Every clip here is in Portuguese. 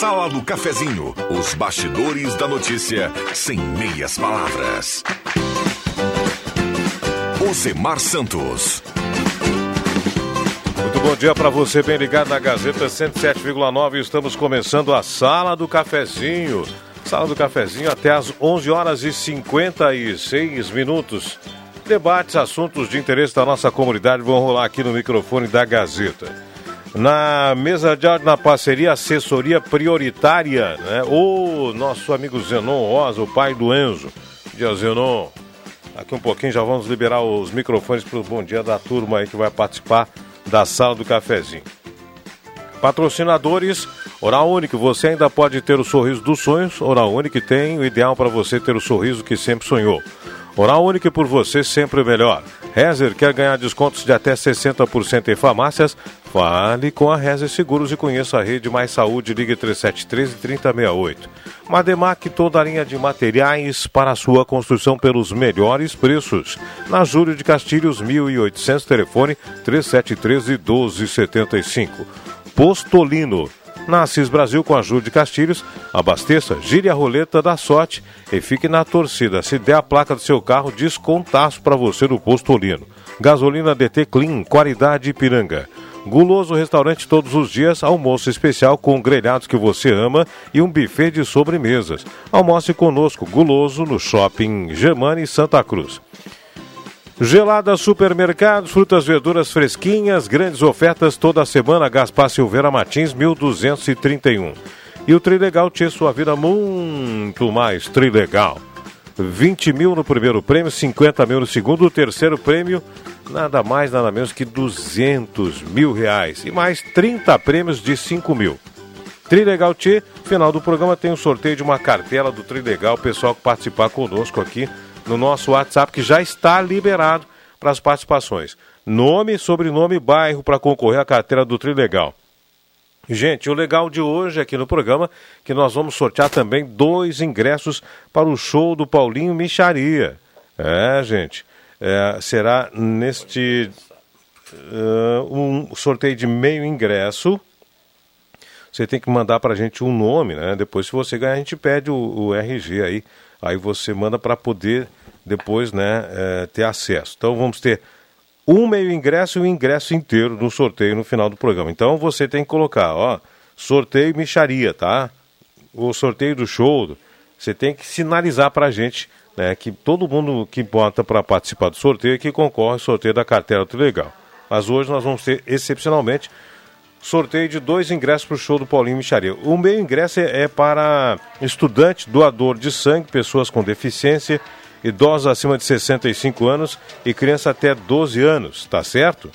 Sala do Cafezinho, os bastidores da notícia sem meias palavras. Osemar Santos. Muito bom dia para você, bem ligado na Gazeta 107,9. Estamos começando a Sala do Cafezinho. Sala do Cafezinho até às 11 horas e 56 minutos. Debates, assuntos de interesse da nossa comunidade vão rolar aqui no microfone da Gazeta na mesa de áudio, na parceria Assessoria Prioritária, né? O nosso amigo Zenon Rosa, o pai do Enzo. Bom dia, Zenon. Daqui um pouquinho já vamos liberar os microfones para o bom dia da turma aí que vai participar da sala do cafezinho. Patrocinadores, Oral Único, você ainda pode ter o sorriso dos sonhos. Oral Único tem o ideal para você ter o sorriso que sempre sonhou. Oral Único por você sempre melhor. Rezer quer ganhar descontos de até 60% em farmácias? Fale com a Rezer Seguros e conheça a rede Mais Saúde, ligue 373 3068. Mademac, toda a linha de materiais para sua construção pelos melhores preços. Na Júlio de Castilhos, 1800, telefone 3713 1275. Postolino. Na Assis Brasil com a Júlio de Castilhos, abasteça, gire a roleta da sorte e fique na torcida. Se der a placa do seu carro, descontaço para você no Postolino. Gasolina DT Clean, qualidade Ipiranga. Guloso Restaurante todos os dias, almoço especial com grelhados que você ama e um buffet de sobremesas. Almoce conosco, Guloso, no Shopping Germani Santa Cruz. Gelada Supermercados, frutas, verduras fresquinhas, grandes ofertas toda semana. Gaspar Silveira Martins, 1231. E o Trilegal tinha sua vida muito mais Trilegal. 20 mil no primeiro prêmio, 50 mil no segundo, o terceiro prêmio, nada mais, nada menos que 200 mil reais. E mais 30 prêmios de 5 mil. Trilegal T, final do programa tem um sorteio de uma cartela do Trilegal, o pessoal que participar conosco aqui no nosso WhatsApp, que já está liberado para as participações. Nome, sobrenome, bairro para concorrer à carteira do Trilegal. Gente, o legal de hoje aqui no programa é que nós vamos sortear também dois ingressos para o show do Paulinho Micharia. É, gente, é, será neste uh, um sorteio de meio ingresso. Você tem que mandar para a gente um nome, né? Depois, se você ganhar, a gente pede o, o RG aí. Aí você manda para poder depois né, é, ter acesso. Então vamos ter um meio ingresso e um ingresso inteiro no sorteio no final do programa. Então você tem que colocar, ó, sorteio micharia, tá? O sorteio do show, você tem que sinalizar para a gente né, que todo mundo que bota para participar do sorteio é que concorre ao sorteio da cartela do legal. Mas hoje nós vamos ter excepcionalmente sorteio de dois ingressos para o show do Paulinho Micharia. O meio ingresso é, é para estudante, doador de sangue, pessoas com deficiência idosos acima de 65 anos e criança até 12 anos, tá certo?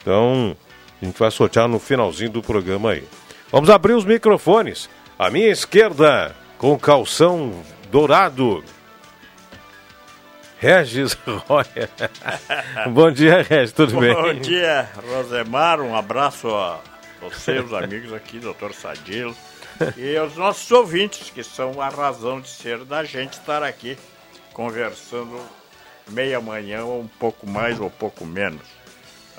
Então, a gente vai sortear no finalzinho do programa aí. Vamos abrir os microfones. À minha esquerda, com calção dourado. Regis Roya. Bom dia, Regis, tudo Bom bem? Bom dia, Rosemar. Um abraço a você, os amigos aqui, doutor Sadilo. E aos nossos ouvintes, que são a razão de ser da gente estar aqui conversando meia manhã ou um pouco mais ou um pouco menos,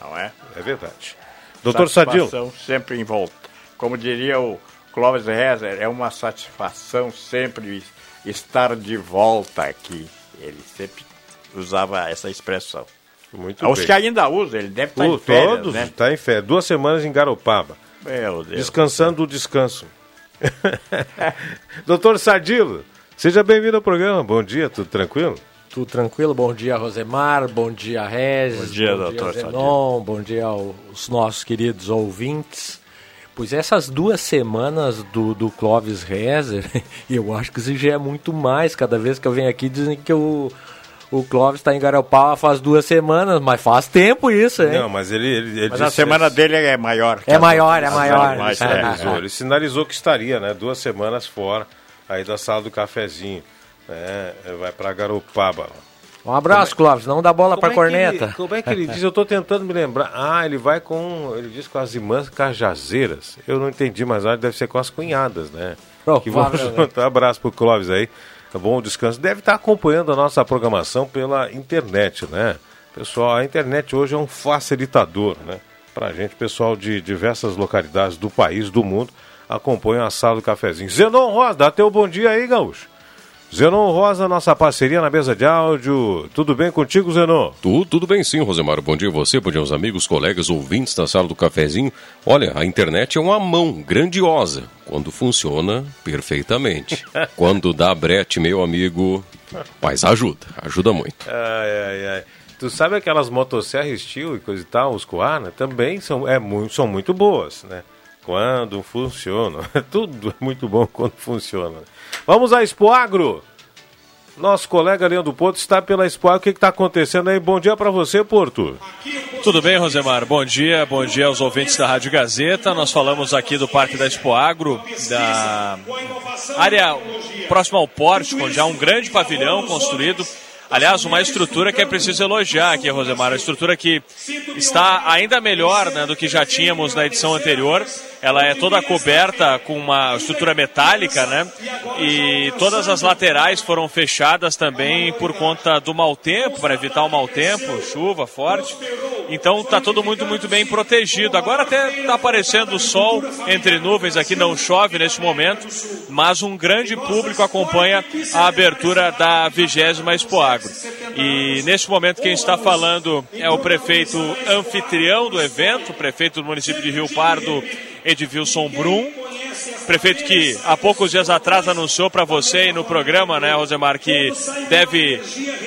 não é? É verdade. Doutor Sadil. sempre em volta. Como diria o Clóvis Rezer, é uma satisfação sempre estar de volta aqui. Ele sempre usava essa expressão. Muito Os bem. que ainda usam, ele deve estar Uh, em férias, todos, né? está em férias. Duas semanas em Garopaba. Meu Deus. Descansando do descanso. Doutor Sadilo, seja bem-vindo ao programa. Bom dia, tudo tranquilo? Tudo tranquilo? Bom dia, Rosemar. Bom dia, Regis. Bom dia, doutor Zenon. Bom dia aos nossos queridos ouvintes. Pois essas duas semanas do, do Clóvis Rezer, eu acho que isso já é muito mais. Cada vez que eu venho aqui dizem que o, o Clóvis está em Garopaba faz duas semanas, mas faz tempo isso, hein? Não, mas ele, ele, ele Mas a semana dele é maior. que É maior, é maior. Mais É. sinalizou, ele sinalizou que estaria, né? Duas semanas fora aí da sala do cafezinho. É, vai para Garopaba. Um abraço, é... Clóvis. Não dá bola para é corneta. Ele, como é que ele diz? Eu estou tentando me lembrar. Ah, ele vai com. Ele diz com as irmãs cajazeiras. Eu não entendi, mas acho que deve ser com as cunhadas, né? Oh, que vão junto. Um abraço pro Clóvis aí. Tá bom descanso. Deve estar acompanhando a nossa programação pela internet, né? Pessoal, a internet hoje é um facilitador, né? Pra gente, pessoal de diversas localidades do país, do mundo, acompanha a sala do cafezinho. Zenon Rosa, dá teu bom dia aí, Gaúcho. Zenon Rosa, nossa parceria na mesa de áudio. Tudo bem contigo, Zenon? Tudo, tudo bem sim, Rosemar. Bom dia a você, bom dia aos amigos, colegas, ouvintes da sala do cafezinho. Olha, a internet é uma mão grandiosa quando funciona perfeitamente. quando dá brete, meu amigo, mas ajuda, ajuda muito. Ai, ai, ai. Tu sabe aquelas motosserras estilo e coisa e tal, os Coana, também são, é, muito, são muito boas, né? Quando funcionam. Tudo é muito bom quando funciona. Vamos à Expo Agro. Nosso colega Leandro Porto está pela Expo Agro. O que está acontecendo aí? Bom dia para você, Porto. Tudo bem, Rosemar? Bom dia, bom dia aos ouvintes da Rádio Gazeta. Nós falamos aqui do Parque da Expo Agro, da área próxima ao pórtico, onde há um grande pavilhão construído Aliás, uma estrutura que é preciso elogiar aqui, Rosemar. Uma estrutura que está ainda melhor né, do que já tínhamos na edição anterior. Ela é toda coberta com uma estrutura metálica, né? E todas as laterais foram fechadas também por conta do mau tempo, para evitar o mau tempo, chuva forte. Então está tudo muito, muito bem protegido. Agora até está aparecendo o sol entre nuvens aqui, não chove neste momento, mas um grande público acompanha a abertura da vigésima Expo Agro. E neste momento quem está falando é o prefeito anfitrião do evento, prefeito do município de Rio Pardo, Edvilson Brum. Prefeito que há poucos dias atrás anunciou para você no programa, né, Rosemar, que deve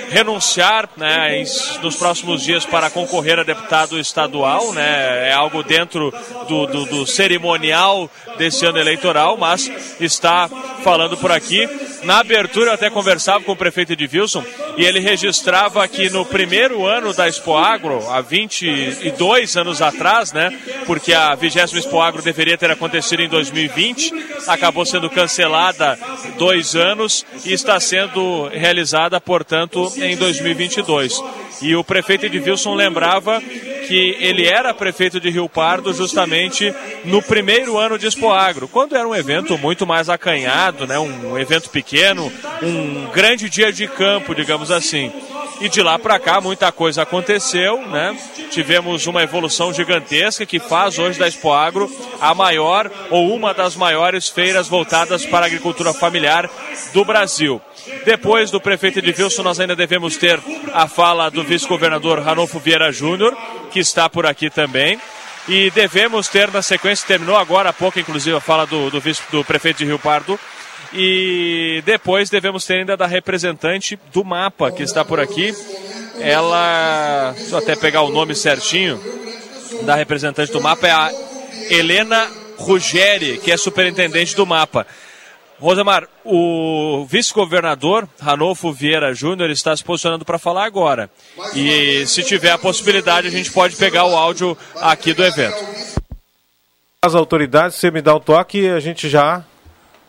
renunciar né, nos próximos dias para concorrer a deputado estadual, né? É algo dentro do, do, do cerimonial desse ano eleitoral, mas está falando por aqui. Na abertura eu até conversava com o prefeito Edilson e ele registrava que no primeiro ano da Expo Agro, há 22 anos atrás, né? Porque a 20 Expo Agro deveria ter acontecido em 2020, acabou sendo cancelada dois anos e está sendo realizada, portanto, em 2022. E o prefeito Edilson lembrava que ele era prefeito de Rio Pardo justamente no primeiro ano de Expo Agro, quando era um evento muito mais acanhado, né, um evento pequeno, um grande dia de campo, digamos assim. E de lá para cá muita coisa aconteceu, né? Tivemos uma evolução gigantesca que faz hoje da Expo Agro a maior ou uma das maiores feiras voltadas para a agricultura familiar do Brasil. Depois do prefeito Edilson, nós ainda devemos ter a fala do vice-governador Ranolfo Vieira Júnior, que está por aqui também. E devemos ter na sequência, terminou agora há pouco, inclusive, a fala do, do, vice, do prefeito de Rio Pardo. E depois devemos ter ainda da representante do mapa, que está por aqui. Ela, deixa eu até pegar o nome certinho, da representante do mapa, é a Helena Ruggeri, que é superintendente do mapa. Rosemar, o vice-governador Ranolfo Vieira Júnior está se posicionando para falar agora. E se tiver a possibilidade, a gente pode pegar o áudio aqui do evento. As autoridades, você me dá o toque e a gente já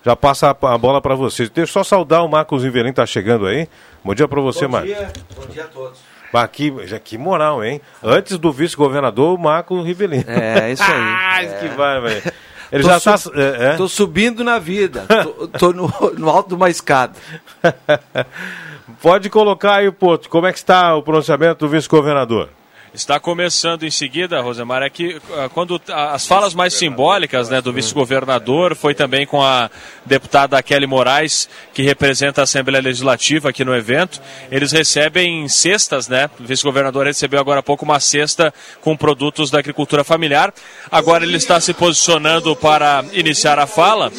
já passa a bola para vocês. Deixa eu só saudar o Marcos Rivelin, tá chegando aí. Bom dia para você, Marcos. Bom dia, bom dia a todos. Aqui, que moral, hein? Antes do vice-governador, o Marcos Rivelin. É, isso aí. ah, é. que vai, velho. Ele tô já está. Su é, é? Tô subindo na vida. tô, tô no, no, alto de uma escada. Pode colocar aí, Porto, como é que está o pronunciamento do vice-governador? Está começando em seguida, Rosemar, é que ah, quando as falas mais simbólicas né, do vice-governador foi também com a deputada Kelly Moraes, que representa a Assembleia Legislativa aqui no evento. Eles recebem cestas, né? O vice-governador recebeu agora há pouco uma cesta com produtos da agricultura familiar. Agora ele está se posicionando para iniciar a fala.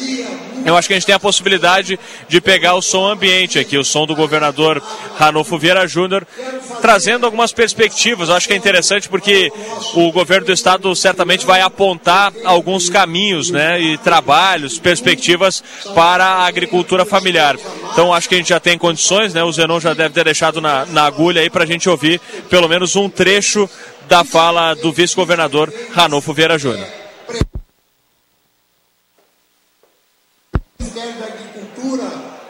Eu acho que a gente tem a possibilidade de pegar o som ambiente aqui, o som do governador Ranolfo Vieira Júnior, trazendo algumas perspectivas. Eu acho que é interessante porque o governo do estado certamente vai apontar alguns caminhos, né, e trabalhos, perspectivas para a agricultura familiar. Então acho que a gente já tem condições, né? O Zenon já deve ter deixado na, na agulha aí para a gente ouvir pelo menos um trecho da fala do vice-governador Ranolfo Vieira Júnior. Ministério da Agricultura,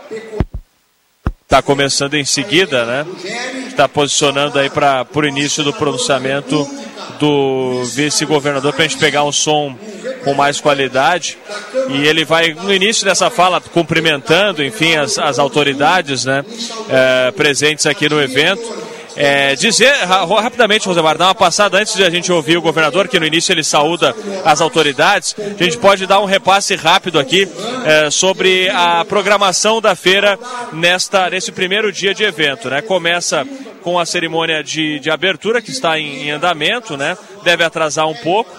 Pecuária está começando em seguida, né? Está posicionando aí para o início do pronunciamento do vice-governador para a gente pegar um som com mais qualidade. E ele vai, no início dessa fala, cumprimentando, enfim, as, as autoridades né, é, presentes aqui no evento. É, dizer rapidamente, Rosemar, dar uma passada antes de a gente ouvir o governador, que no início ele saúda as autoridades. A gente pode dar um repasse rápido aqui é, sobre a programação da feira nesta, nesse primeiro dia de evento. Né? Começa com a cerimônia de, de abertura, que está em, em andamento, né? deve atrasar um pouco.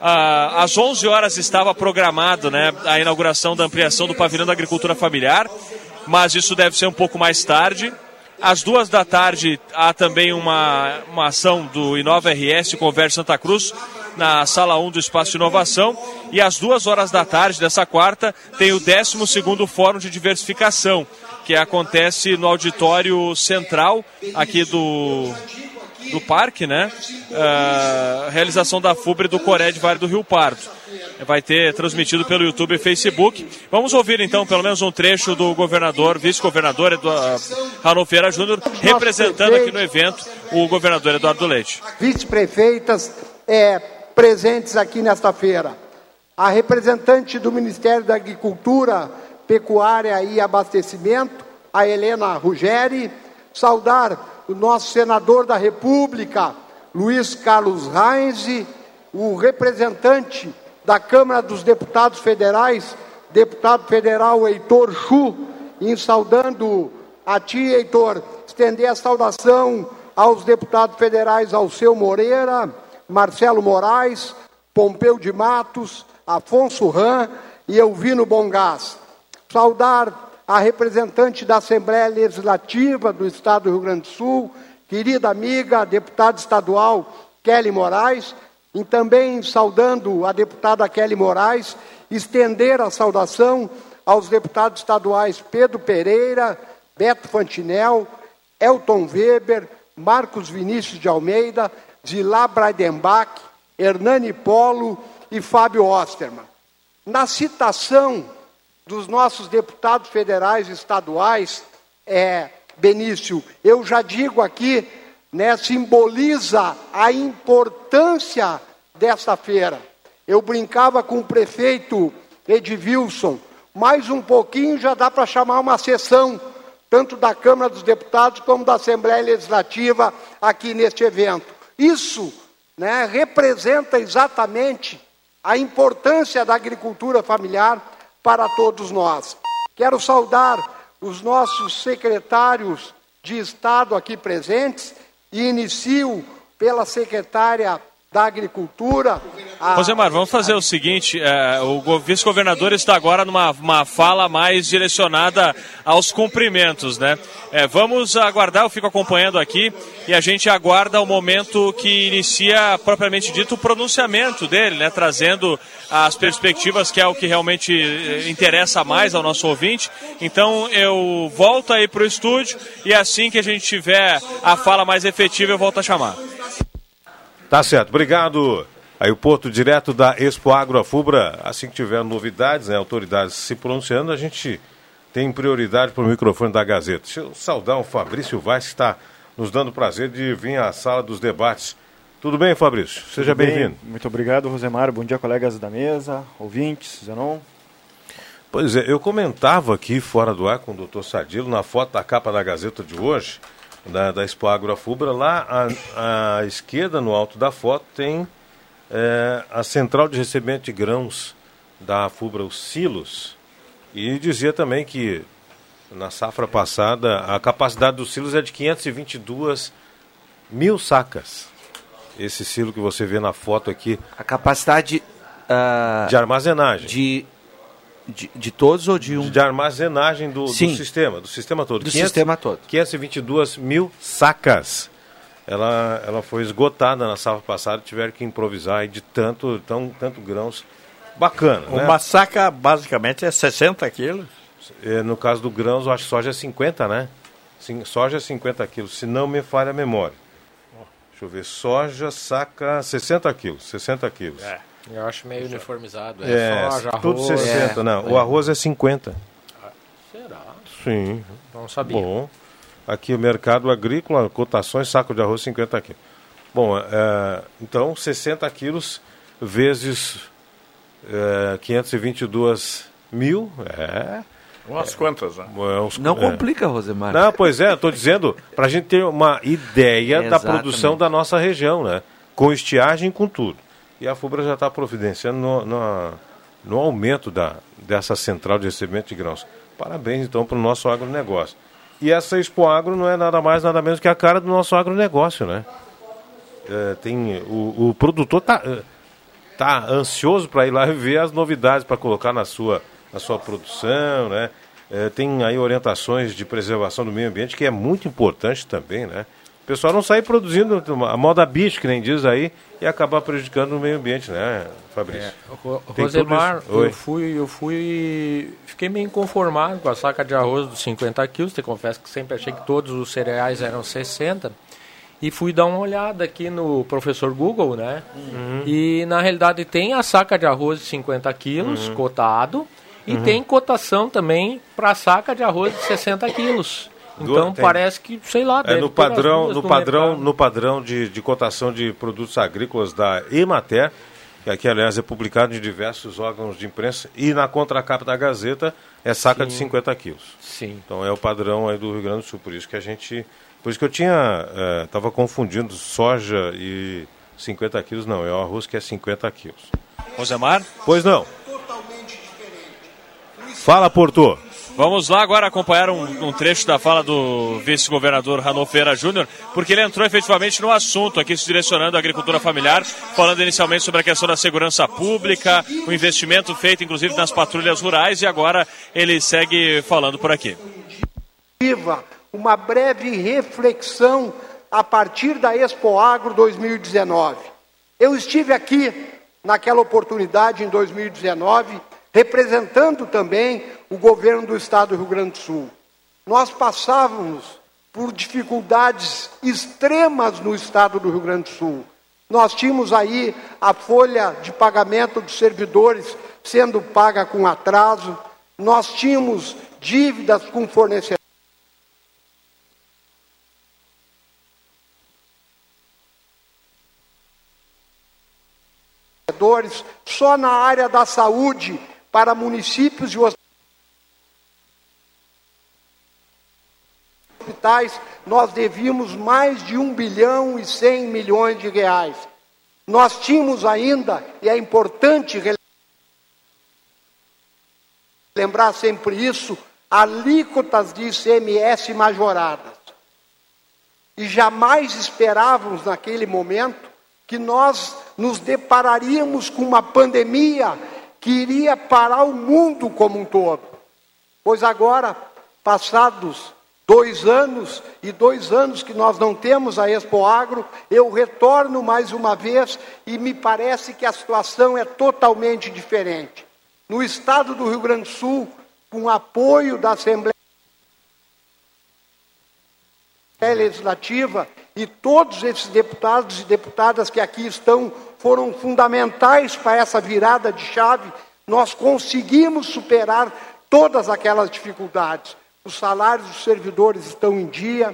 Ah, às 11 horas estava programado né, a inauguração da ampliação do pavilhão da agricultura familiar, mas isso deve ser um pouco mais tarde. Às duas da tarde há também uma, uma ação do Inova RS Converge Santa Cruz na sala 1 do Espaço de Inovação. E às duas horas da tarde dessa quarta tem o 12 Fórum de Diversificação, que acontece no auditório central aqui do, do parque, né? Uh, realização da FUBRE do Coré de Vale do Rio Pardo. Vai ter transmitido pelo YouTube e Facebook. Vamos ouvir então pelo menos um trecho do governador, vice-governador Eduardo Ranolfeira Júnior, representando aqui no evento o governador Eduardo Leite. Vice-prefeitas é, presentes aqui nesta feira. A representante do Ministério da Agricultura, Pecuária e Abastecimento, a Helena Ruggeri, saudar o nosso senador da República, Luiz Carlos Reis, o representante da Câmara dos Deputados Federais, deputado federal Heitor Chu, em saudando a ti, Heitor, estender a saudação aos deputados federais Alceu Moreira, Marcelo Moraes, Pompeu de Matos, Afonso Ram e Elvino Bongás. Saudar a representante da Assembleia Legislativa do Estado do Rio Grande do Sul, querida amiga, deputada estadual Kelly Moraes, e também saudando a deputada Kelly Moraes, estender a saudação aos deputados estaduais Pedro Pereira, Beto Fantinel, Elton Weber, Marcos Vinícius de Almeida, Zilá Breidenbach, Hernani Polo e Fábio Osterman. Na citação dos nossos deputados federais e estaduais, é, Benício, eu já digo aqui, né, simboliza a importância desta feira. Eu brincava com o prefeito Edilson, mais um pouquinho já dá para chamar uma sessão, tanto da Câmara dos Deputados como da Assembleia Legislativa aqui neste evento. Isso né, representa exatamente a importância da agricultura familiar para todos nós. Quero saudar os nossos secretários de Estado aqui presentes e inicio pela secretária da Agricultura. A... Rosemar, vamos fazer o seguinte: é, o vice-governador está agora numa uma fala mais direcionada aos cumprimentos, né? É, vamos aguardar, eu fico acompanhando aqui e a gente aguarda o momento que inicia, propriamente dito, o pronunciamento dele, né? Trazendo as perspectivas, que é o que realmente eh, interessa mais ao nosso ouvinte. Então eu volto aí para o estúdio e assim que a gente tiver a fala mais efetiva, eu volto a chamar. Tá certo, obrigado. Aí o Porto direto da Expo Agro Afubra, assim que tiver novidades, né, autoridades se pronunciando, a gente tem prioridade para o microfone da Gazeta. Deixa eu saudar o Fabrício Vaz, que está nos dando o prazer de vir à sala dos debates. Tudo bem, Fabrício? Seja bem-vindo. Bem. Muito obrigado, Rosemar. Bom dia, colegas da mesa, ouvintes, Zenon. Pois é, eu comentava aqui fora do ar com o doutor Sadilo, na foto da capa da Gazeta de hoje, da, da Expo lá à, à, esquerda, no alto da foto, tem é, a central de recebimento de grãos da Fubra, os silos. E dizia também que na safra passada a capacidade dos silos é de 522 mil sacas. Esse silo que você vê na foto aqui. A capacidade uh, de armazenagem. De de, de todos ou de um? De armazenagem do, do sistema, do sistema todo. Do 500, sistema todo. 522 mil sacas. Ela, ela foi esgotada na safra passada, tiveram que improvisar de tanto, tão, tanto grãos. Bacana, né? Uma né? saca basicamente é 60 quilos. É, no caso do grãos, eu acho que soja é 50, né? Sim, soja é 50 quilos, se não me falha a memória. Deixa eu ver, soja saca 60 quilos, 60 quilos. É. Eu acho meio uniformizado. É, é soja, tudo arroz. 60, é, não. O arroz é 50. Será? Sim. Não sabia. Bom, aqui o mercado agrícola, cotações, saco de arroz 50 quilos. Bom, é, então 60 quilos vezes é, 522 mil, é... Umas quantas, né? é uns- Não é. complica, Rosemar. Não, pois é, estou dizendo, para a gente ter uma ideia da produção da nossa região, né? Com estiagem, com tudo. E a FUBRA já está providenciando no, no, no aumento da, dessa central de recebimento de grãos. Parabéns, então, para o nosso agronegócio. E essa Expo Agro não é nada mais, nada menos que a cara do nosso agronegócio, né? É, tem, o, o produtor está tá ansioso para ir lá e ver as novidades para colocar na sua, na sua produção, né? É, tem aí orientações de preservação do meio ambiente que é muito importante também, né? O pessoal não sair produzindo a moda bicho, que nem diz aí, e acabar prejudicando o meio ambiente, né, Fabrício? Tem Rosemar, eu fui, eu fui, fiquei meio inconformado com a saca de arroz dos 50 quilos, te confesso que sempre achei que todos os cereais eram 60, e fui dar uma olhada aqui no professor Google, né, Uhum. e na realidade tem a saca de arroz de 50 quilos Uhum. cotado, e tem cotação também para a saca de arroz de 60 quilos. Então tem. parece que, sei lá, É no padrão, no padrão, mercado. no padrão de, de cotação de produtos agrícolas da Emater, que aqui, aliás, é publicado em diversos órgãos de imprensa, e na contracapa da Gazeta é saca de 50 quilos. Sim. Então é o padrão aí do Rio Grande do Sul, por isso que a gente, por isso que eu tinha, estava confundindo soja e 50 quilos, não, é o arroz que é 50 quilos. Rosemar? Pois não. Fala, Porto. Vamos lá agora acompanhar um, um trecho da fala do vice-governador Ranolfo Ferreira Júnior, porque ele entrou efetivamente no assunto aqui, se direcionando à agricultura familiar, falando inicialmente sobre a questão da segurança pública, o investimento feito inclusive nas patrulhas rurais, e agora ele segue falando por aqui. Uma breve reflexão a partir da Expo Agro 2019. Eu estive aqui naquela oportunidade em 2019, representando também o governo do estado do Rio Grande do Sul. Nós passávamos por dificuldades extremas no estado do Rio Grande do Sul. Nós tínhamos aí a folha de pagamento dos servidores sendo paga com atraso, nós tínhamos dívidas com fornecedores. só na área da saúde para municípios e hospitais nós devíamos mais de 1 bilhão e 100 milhões de reais. Nós tínhamos ainda, e é importante lembrar sempre isso, alíquotas de ICMS majoradas. E jamais esperávamos naquele momento que nós nos depararíamos com uma pandemia que iria parar o mundo como um todo. Pois agora, passados dois anos e dois anos que nós não temos a Expo Agro, eu retorno mais uma vez e me parece que a situação é totalmente diferente. No estado do Rio Grande do Sul, com apoio da Assembleia Legislativa e todos esses deputados e deputadas que aqui estão foram fundamentais para essa virada de chave. Nós conseguimos superar todas aquelas dificuldades. Os salários dos servidores estão em dia.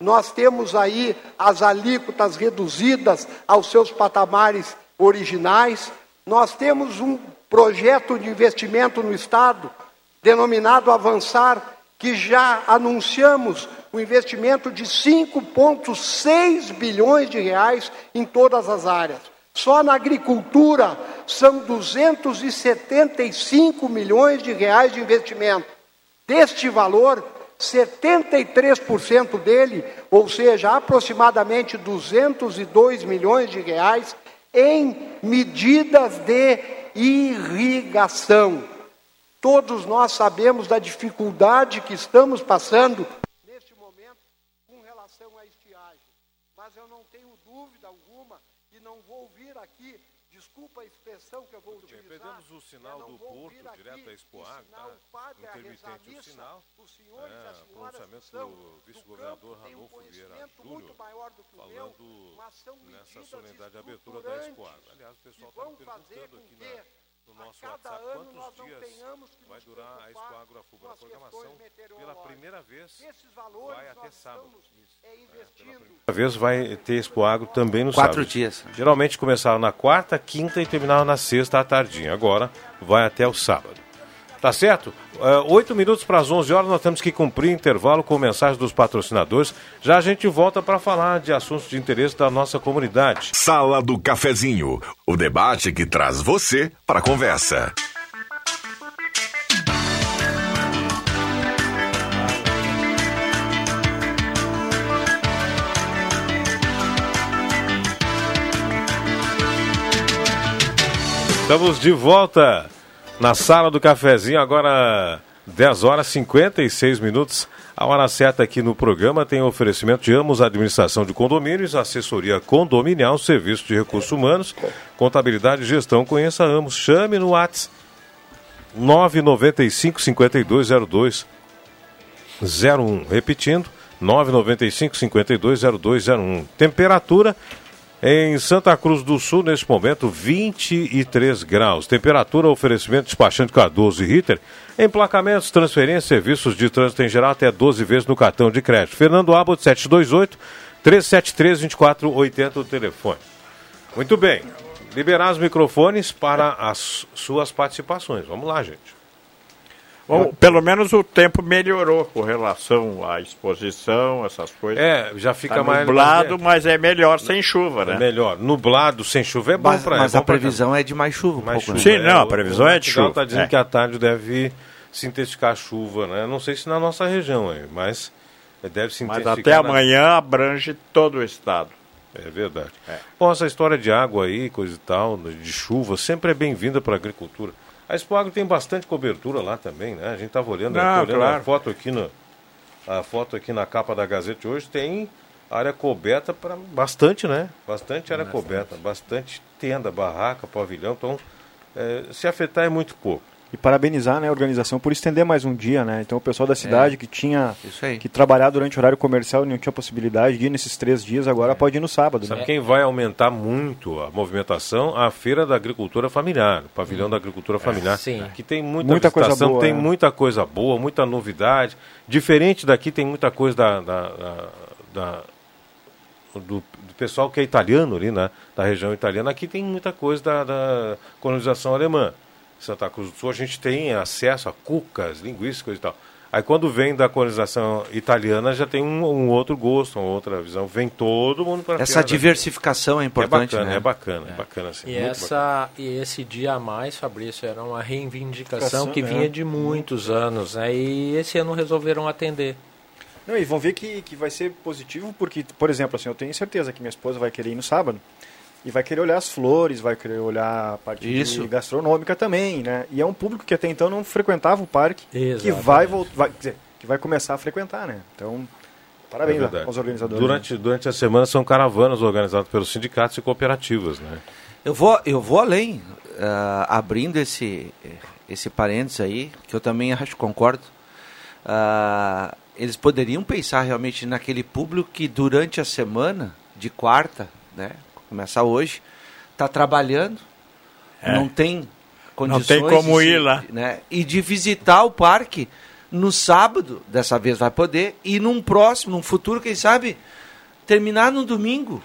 Nós temos aí as alíquotas reduzidas aos seus patamares originais. Nós temos um projeto de investimento no Estado, denominado Avançar, que já anunciamos o investimento de 5,6 bilhões de reais em todas as áreas. Só na agricultura são 275 milhões de reais de investimento. Deste valor, 73% dele, ou seja, aproximadamente 202 milhões de reais, em medidas de irrigação. Todos nós sabemos da dificuldade que estamos passando perdemos o sinal do Porto, direto à Expo Agro, ensinar tá? a Intermitente o sinal. Os senhores É, as pronunciamento do vice-governador Ranolfo Vieira Júnior, falando nessa solenidade de abertura da Expo Agro. estruturantes Aliás, o pessoal está me perguntando aqui na, no nosso WhatsApp quantos dias vai durar a Expo Agroafuba. A programação, pela primeira vez, vai até sábado. Primeira vez vai ter Expo Agro também no Quatro sábado. dias. Geralmente começava na quarta, quinta e terminava na sexta à tardinha. Agora vai até o sábado. Tá certo? É, Oito minutos para as 11 horas, nós temos que cumprir intervalo com mensagem dos patrocinadores. Já a gente volta para falar de assuntos de interesse da nossa comunidade. Sala do Cafezinho, o debate que traz você para a conversa. Estamos de volta na sala do cafezinho, agora 10 horas e 56 minutos. A hora certa aqui no programa tem oferecimento de Amos Administração de Condomínios, assessoria condominial, serviço de recursos humanos, contabilidade e gestão. Conheça Amos, chame no WhatsApp 995 5202 01. Repetindo, 995 520201. Temperatura em Santa Cruz do Sul, neste momento, 23 graus. Temperatura, oferecimento despachante Cardoso e Ritter. Emplacamentos, transferências, serviços de trânsito em geral até 12 vezes no cartão de crédito. Fernando Abbott, 728 373 2480 o telefone. Muito bem. Liberar os microfones para as suas participações. Vamos lá, gente. Bom, pelo menos o tempo melhorou com relação à exposição, essas coisas. É, já fica Tá mais. nublado, mas é melhor sem chuva, É né? melhor. Nublado, sem chuva é bom Mas, para mas é a bom pra previsão é de mais chuva. Um Mais pouco, chuva. né? Sim, não, a previsão o é de Portugal chuva, está dizendo é. que à tarde deve se intensificar a chuva, né? Não sei se na nossa região, hein, mas deve se Mas até na- amanhã abrange todo o estado. É verdade. É. Bom, essa história de água aí, coisa e tal, de chuva, sempre é bem-vinda para a agricultura. A Expo Agro tem bastante cobertura lá também, né? A gente estava olhando, Não, olhando claro. a foto aqui no, a foto aqui na capa da Gazeta hoje tem área coberta para bastante, né? Bastante área coberta, bastante tenda, barraca, pavilhão. Então, é, se afetar é muito pouco. E parabenizar né, a organização por estender mais um dia, né? Então o pessoal da cidade que tinha que trabalhar durante o horário comercial e não tinha possibilidade de ir nesses três dias, agora pode ir no sábado. Sabe Né? quem vai aumentar muito a movimentação? A Feira da Agricultura Familiar, o Pavilhão da Agricultura Familiar. Sim. Que tem muita, Muita coisa boa, tem é. muita coisa boa, muita novidade. Diferente daqui, tem muita coisa da, da- da- da- do, do pessoal que é italiano ali, né? Da região italiana. Aqui tem muita coisa da, da colonização alemã. Santa Cruz do Sul, a gente tem acesso a cucas, linguiças, coisa e tal. Aí quando vem da colonização italiana, já tem um, um outro gosto, uma outra visão. Vem todo mundo para Essa diversificação é importante, é bacana, né? é bacana, é bacana assim. E, muito essa, e esse dia a mais, Fabrício, era uma reivindicação Indicação, que vinha de muitos anos. Né? E esse ano resolveram atender. Não, e vão ver que, que vai ser positivo, porque, por exemplo, assim, eu tenho certeza que minha esposa vai querer ir no sábado e vai querer olhar as flores, vai querer olhar a parte Isso. de gastronômica também, né? E é um público que até então não frequentava o parque, que Exatamente. vai, vol- vai quer dizer, que vai começar a frequentar, né? Então, parabéns É aos organizadores. né? Durante, durante a semana são caravanas organizadas pelos sindicatos e cooperativas, né? Eu vou, eu vou além, ah, abrindo esse, esse parênteses aí, que eu também acho, concordo. Ah, eles poderiam pensar realmente naquele público que durante a semana, de quarta, né, começar hoje, está trabalhando, não tem condições tem como de- ir lá. né, e de visitar o parque no sábado, dessa vez vai poder, e num próximo, num futuro, quem sabe, terminar no domingo.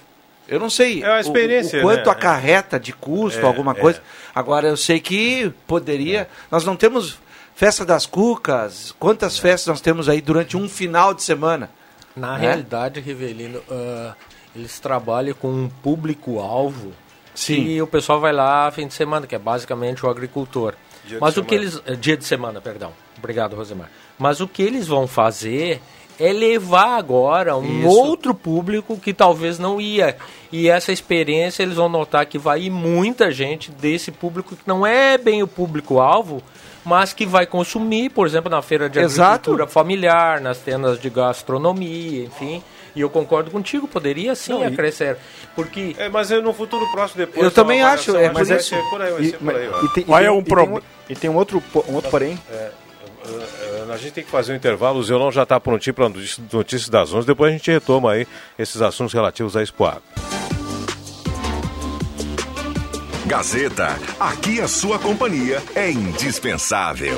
Eu não sei É uma o- experiência, o, quanto né? acarreta de custo, É, alguma é. coisa. Agora, eu sei que poderia... Nós não temos festa das cucas, quantas festas nós temos aí durante um final de semana? Na Né? realidade, Rivelino, ah, eles trabalham com um público-alvo Sim. e o pessoal vai lá fim de semana, que é basicamente o agricultor. Dia de Mas o que semana. eles. eh, Dia de semana, perdão. Obrigado, Rosemar. Mas o que eles vão fazer é levar agora um Isso. outro público que talvez não ia. E essa experiência eles vão notar que vai ir muita gente desse público que não é bem o público-alvo, mas que vai consumir, por exemplo, na feira de Exato. agricultura familiar, nas tendas de gastronomia, enfim. E eu concordo contigo, poderia sim Não, acrescer. Porque É, mas é no futuro próximo depois. Eu também acho, é mas por isso- ser por aí, vai E, ser por aí, e tem, e tem- um e tem e um outro, um outro porém. Eh, A gente tem que fazer um intervalo, o Zeolão já está prontinho para notícias das 11, depois a gente retoma aí esses assuntos relativos à Expo Agro. Gazeta, aqui a sua companhia é indispensável.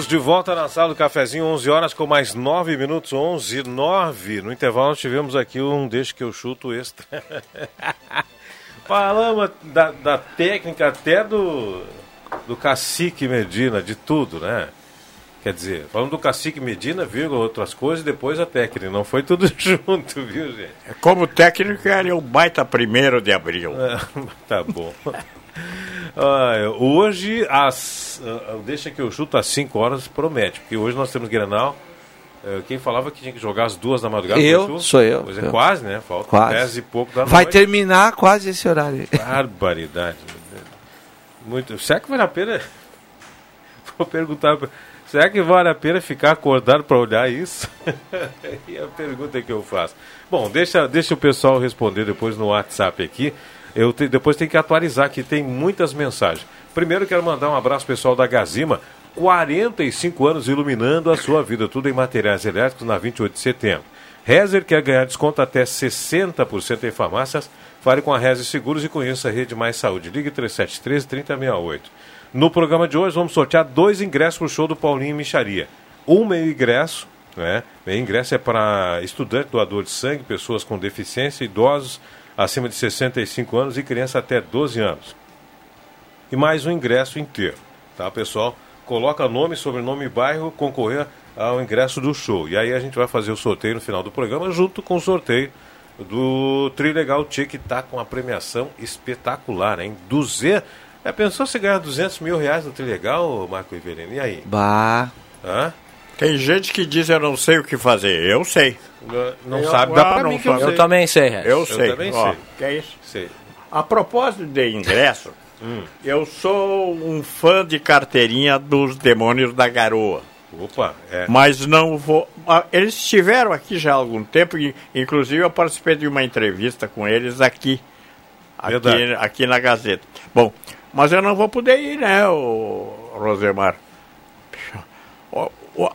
Estamos de volta na sala do cafezinho, 11 horas com mais 9 minutos, 11 9. No intervalo tivemos aqui um deixa que eu chuto extra. Falamos da, da técnica até do, do cacique Medina, de tudo, né? Quer dizer, falando do cacique Medina, vírgula, outras coisas, e depois a técnica. Não foi tudo junto, viu, gente? Como técnico, ele é o baita primeiro de abril. É, tá bom. Ah, hoje, as, ah, deixa que eu chuto às 5 horas, promete, porque hoje nós temos Grenal. Eh, Quem falava que tinha que jogar às duas da madrugada? Eu, sou eu. Pois é, Eu. quase, né? Falta Quase. 10 e pouco da Vai noite. terminar quase esse horário. Barbaridade. Muito. Será que vale a pena? Vou perguntar. Será que vale a pena ficar acordado para olhar isso? e a pergunta que eu faço. Bom, deixa, deixa o pessoal responder depois no WhatsApp aqui. Eu te- depois tem que atualizar que tem muitas mensagens. Primeiro quero mandar um abraço pessoal da Gazima. 45 anos iluminando a sua vida, tudo em materiais elétricos na 28 de setembro. Rezer quer ganhar desconto até 60% em farmácias. Fale com a Rezer Seguros e conheça a Rede Mais Saúde. Ligue 3713 3068. No programa de hoje vamos sortear dois ingressos para o show do Paulinho Micharia. Um meio ingresso, né? Meio ingresso é para estudante, doador de sangue, pessoas com deficiência, idosos acima de 65 anos e criança até 12 anos e mais um ingresso inteiro. Tá, pessoal? Coloca nome, sobrenome e bairro, concorrer ao ingresso do show. E aí a gente vai fazer o sorteio no final do programa, junto com o sorteio do Trilegal Tia, que tá com uma premiação espetacular, hein? 200... É, pensou se ganhar 200 mil reais no Trilegal, Marco Iverino? E aí? Bah. Hã? Tem gente que diz eu não sei o que fazer. Eu sei. Não Eu- sabe, dá ah, pra não mim que eu. Eu também sei, Regis. Eu Eu sei. também Ó, sei. Que é isso? Sei. A propósito de ingresso, Hum. eu sou um fã de carteirinha dos Demônios da Garoa. Opa, é. Mas não vou. ah, Eles estiveram aqui já há algum tempo, e, inclusive eu participei de uma entrevista com eles aqui. Aqui, aqui na Gazeta. Bom, mas eu não vou poder ir, né, o Rosemar?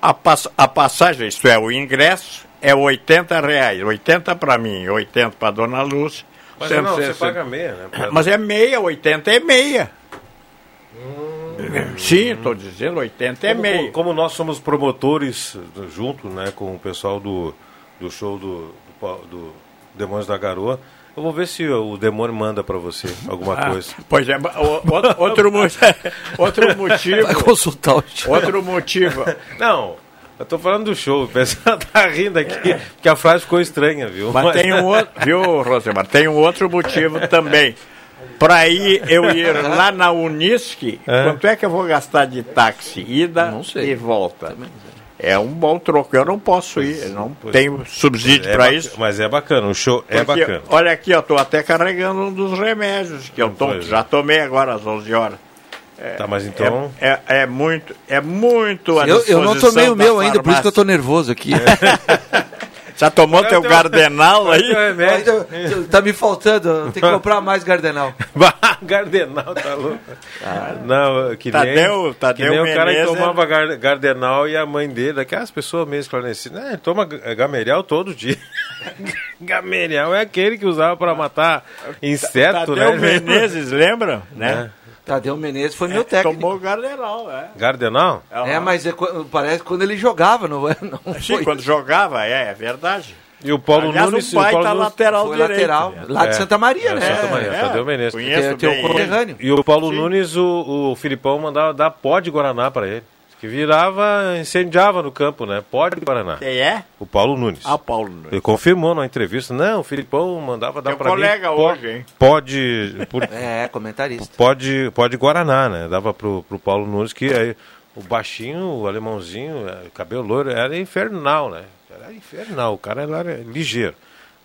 A, pass- a passagem, isto é, o ingresso, é 80 reais. 80 para mim, 80 para Dona Lúcia. Mas cento- não, você paga meia, né? Mas é meia, 80 é meia. Sim, estou dizendo 80 é como, meia. como nós somos promotores junto né, com o pessoal do, do show do, do, do Demônios da Garoa, eu vou ver se o demônio manda pra você alguma Ah, coisa. Pois é, o- outro, outro motivo. Vai consultar o tio. Outro motivo. Não, eu tô falando do show, o pessoal tá rindo aqui, porque a frase ficou estranha, viu? Mas tem um outro, viu, Rosemar? Tem um outro motivo também. Para ir, eu ir lá na Unisc, É. quanto é que eu vou gastar de táxi? Ida Não sei. e volta. É um bom troco. Eu não posso ir, eu não Pois- tenho subsídio É para isso. Mas é bacana, o show é Porque, bacana. Olha aqui, eu tô até carregando um dos remédios que eu é. já tomei agora às 11 horas. Tá, mas então. É, é, é muito, é muito Eu, eu não tomei o meu ainda, por isso que eu tô farmácia. nervoso aqui. Já tomou é teu o teu- gardenal Qual é o aí? teu remédio? Ainda- tá me faltando, tem que comprar mais Gardenal. Gardenal, tá louco. não, que nem, Tadeu- Tadeu que nem o cara que tomava gar- Gardenal e a mãe dele, aquelas pessoas meio esclarecidas, né? Toma ga- Gamerial todo dia. Gamerial é aquele que usava para matar inseto, Tadeu né? Menezes, lembra? Né? Tadeu Menezes foi meu técnico. Tomou o gardenal, é. Gardenal? É, mas é parece quando ele jogava, não é? Não Sim, foi. quando jogava, é, é verdade. E o Paulo Aliás, Nunes... o pai o Paulo tá Nunes- lateral Foi direito. lateral, né? lá de É, Santa Maria, é, né? Santa Maria, Tadeu Menezes. Conheço Tem, tem o. E o Paulo Nunes, o, o Filipão mandava dar pó de Guaraná para ele. Que virava, incendiava no campo, né? Pó de Guaraná. Quem é? O Paulo Nunes. Ah, Paulo. Nunes. Ele confirmou na entrevista. Não, o Filipão mandava dar para mim. colega pó- hoje, hein? Pode, por, É, comentarista. pode, pode Guaraná, né? Dava pro, pro Paulo Nunes que aí o baixinho, o alemãozinho, é, cabelo loiro, era infernal, né? Era infernal, o cara era ligeiro.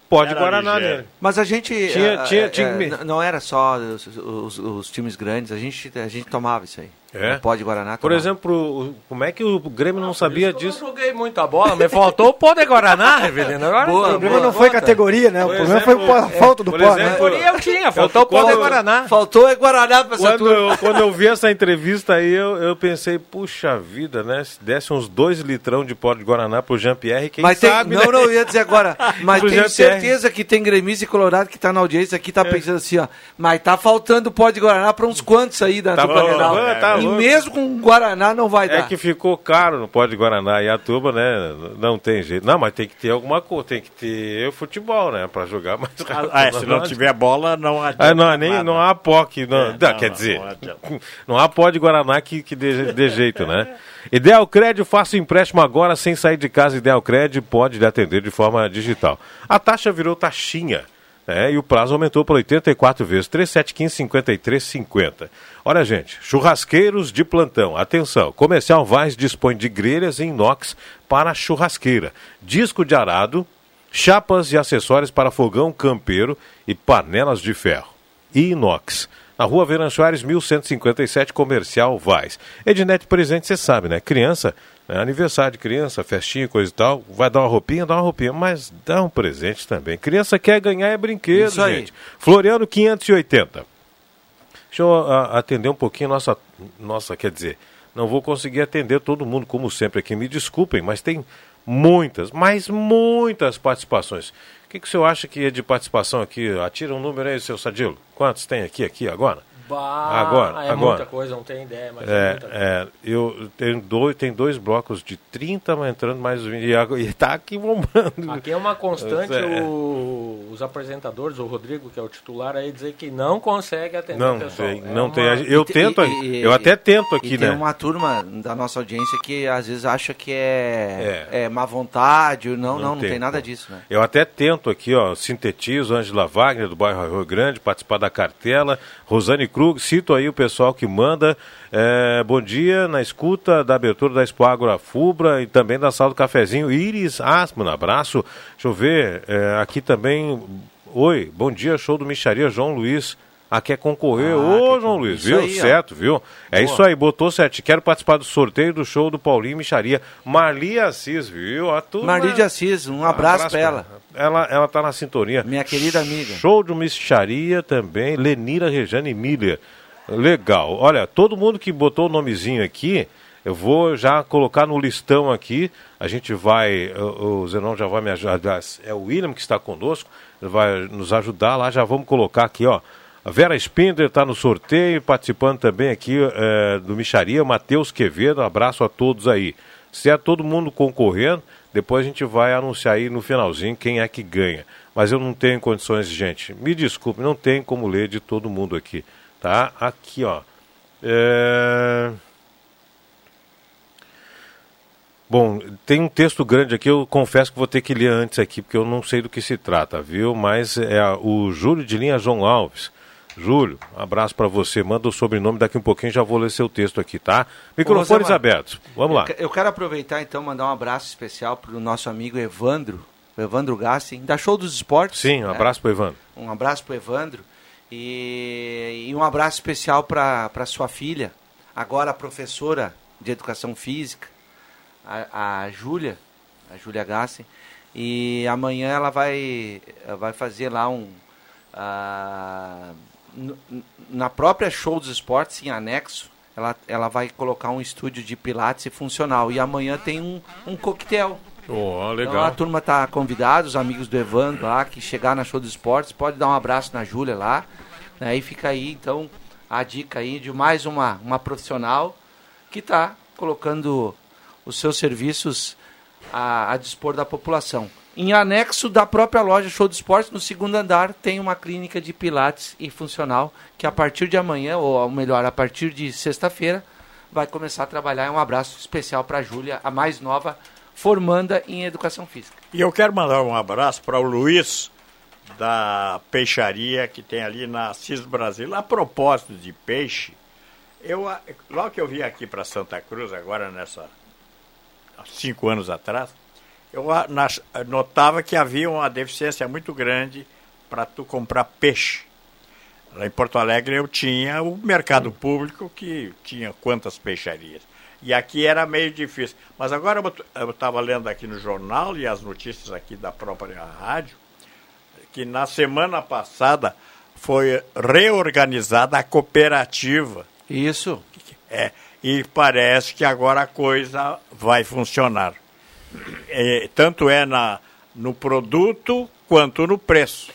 Pode Era Guaraná ligeiro. nele. Mas a gente. Tinha- eh, tinha- eh, tinha Não era só os, os- os times grandes, a gente, a gente tomava isso aí. É? O pó de Guaraná. Por exemplo, o- como é que o Grêmio não sabia Eu disso? joguei muita bola, me faltou o pó de Guaraná, Reverendo. Agora Boa, O problema boa, não foi conta. categoria, né? O Por problema foi o pó- a exemplo, falta do por pó, né? exemplo, Categoria eu tinha, faltou o pó de Guaraná. Faltou é Guaraná pra essa Quando turma. eu, quando eu vi essa entrevista aí, eu, eu pensei, puxa vida, né? Se desse uns dois litrão de pó de Guaraná pro Jean-Pierre, quem Mas tem, sabe, não, né? não, eu ia dizer agora, mas tenho certeza que tem gremista e colorado que tá na audiência aqui, tá pensando assim, ó, mas tá faltando pó de Guaraná pra uns quantos aí da Tá Grenal. tá tá louco. mesmo com Guaraná não vai É dar. que ficou caro no pó de Guaraná e a tuba, né? Não tem jeito. Não, mas tem que ter alguma coisa, tem que ter futebol, né? Pra jogar mais rápido. Ah, é, se não tiver bola, não adianta. Ah, não, nem, nada. não há pó que. Não, É, não, não, quer não, dizer, não não há pó de Guaraná que, que dê, dê jeito, né? Ideal Crédito, faça o empréstimo agora sem sair de casa. Ideal Crédito pode lhe atender de forma digital. A taxa virou taxinha. Né? e o prazo aumentou para 84 vezes, 3715-5350. Olha, gente, churrasqueiros de plantão. Atenção, Comercial Vaz dispõe de grelhas em inox para churrasqueira, disco de arado, chapas e acessórios para fogão campeiro e panelas de ferro. E inox. Na rua Veran Soares, 1157, Comercial Vaz. Ednet presente, você sabe, né? Criança, né? aniversário de criança, festinha, coisa e tal. Vai dar uma roupinha, dá uma roupinha, mas dá um presente também. Criança quer ganhar é brinquedo, Isso aí. gente. Floriano 580. Deixa eu a- atender um pouquinho nossa, nossa, quer dizer, não vou conseguir atender todo mundo, como sempre aqui, me desculpem, mas tem muitas, mas muitas participações. Que, que o senhor acha que é de participação aqui? Atira um número aí, seu Sadilo. Quantos tem aqui, aqui, agora? Bah, Agora, é agora. muita coisa, não tem ideia, mas é, É, muita coisa. é, eu tenho dois, tem dois blocos de 30, mas entrando mais 20, e, agora- e tá aqui bombando. Aqui é uma constante É. o- os apresentadores, o Rodrigo, que é o titular, aí dizer que não consegue atender Não o pessoal. tem, É não uma- tem. Eu E te- tento, e- e- eu até tento E aqui, tem né? uma turma da nossa audiência que às vezes acha que é, é. má vontade, não, não, não, tem, nada pô. disso, né? Eu até tento aqui, ó, sintetizo Angela Wagner, do bairro Rio Grande, participar da cartela, Rosane Krug, cito aí o pessoal que manda. é, bom dia, na escuta da abertura da Expo Agro Fubra e também da sala do cafezinho. Iris Asman, abraço. Deixa eu ver, é, aqui também. Oi, bom dia, show do Micharia, João Luiz. Ah, quer concorrer? Ah, Ô, quer João con- Luiz, viu? aí, ó. certo, viu? É isso aí, botou certo. Quero participar do sorteio do show do Paulinho Micharia. Marli Assis, viu? A turma... Marli de Assis, um abraço, pra ela. Ela, ela tá na sintonia. Minha querida amiga. Show de micharia também, Lenira Rejane Miller. Legal. Olha, todo mundo que botou o nomezinho aqui, eu vou já colocar no listão aqui. A gente vai, o, o Zenon já vai me ajudar. É o William que está conosco, ele vai nos ajudar lá. Já vamos colocar aqui, ó. A Vera Spindler está no sorteio, participando também aqui eh, do Micharia, Matheus Quevedo, abraço a todos aí. Se é todo mundo concorrendo, depois a gente vai anunciar aí no finalzinho quem é que ganha. Mas eu não tenho condições, gente. Me desculpe, não tem como ler de todo mundo aqui. Tá? Aqui, ó. É... Bom, tem um texto grande aqui, eu confesso que vou ter que ler antes aqui, porque eu não sei do que se trata, viu? Mas é o Júlio de Linha João Alves. Júlio, um abraço para você. Manda o sobrenome, daqui um pouquinho já vou ler seu texto aqui, tá? Microfones Rosemar, abertos. Vamos lá. Eu, que- eu quero aproveitar então mandar um abraço especial para o nosso amigo Evandro, Evandro Gassin, da Show dos Esportes. Sim, um né? abraço para Evandro. Um abraço para Evandro e, e um abraço especial para sua filha, agora professora de Educação Física, a, a Júlia, a Júlia Gassin. E amanhã ela vai, vai fazer lá um... n- na própria Show dos Esportes, em anexo, ela, ela vai colocar um estúdio de pilates funcional. E amanhã tem um, um coquetel. Oh, Então a turma tá convidada, os amigos do Evandro lá, que chegar na Show dos Esportes, pode dar um abraço na Júlia lá. Né? E fica aí, então, a dica aí de mais uma, uma profissional que está colocando os seus serviços a, a dispor da população. Em anexo da própria loja Show dos Esportes, no segundo andar, tem uma clínica de pilates e funcional, que a partir de amanhã, ou melhor, a partir de sexta-feira, vai começar a trabalhar. Um abraço especial para a Júlia, a mais nova, formanda em Educação Física. E eu quero mandar um abraço para o Luiz, da peixaria que tem ali na Cis Brasil. A propósito de peixe, Eu, logo que eu vim aqui para Santa Cruz, agora nessa. há cinco anos atrás, eu notava que havia uma deficiência muito grande para tu comprar peixe. Lá em Porto Alegre eu tinha o mercado público que tinha quantas peixarias. E aqui era meio difícil. Mas agora eu estava lendo aqui no jornal e as notícias aqui da própria rádio, que na semana passada foi reorganizada a cooperativa. Isso. É, e parece que agora a coisa vai funcionar. É, tanto é na, no produto quanto no preço.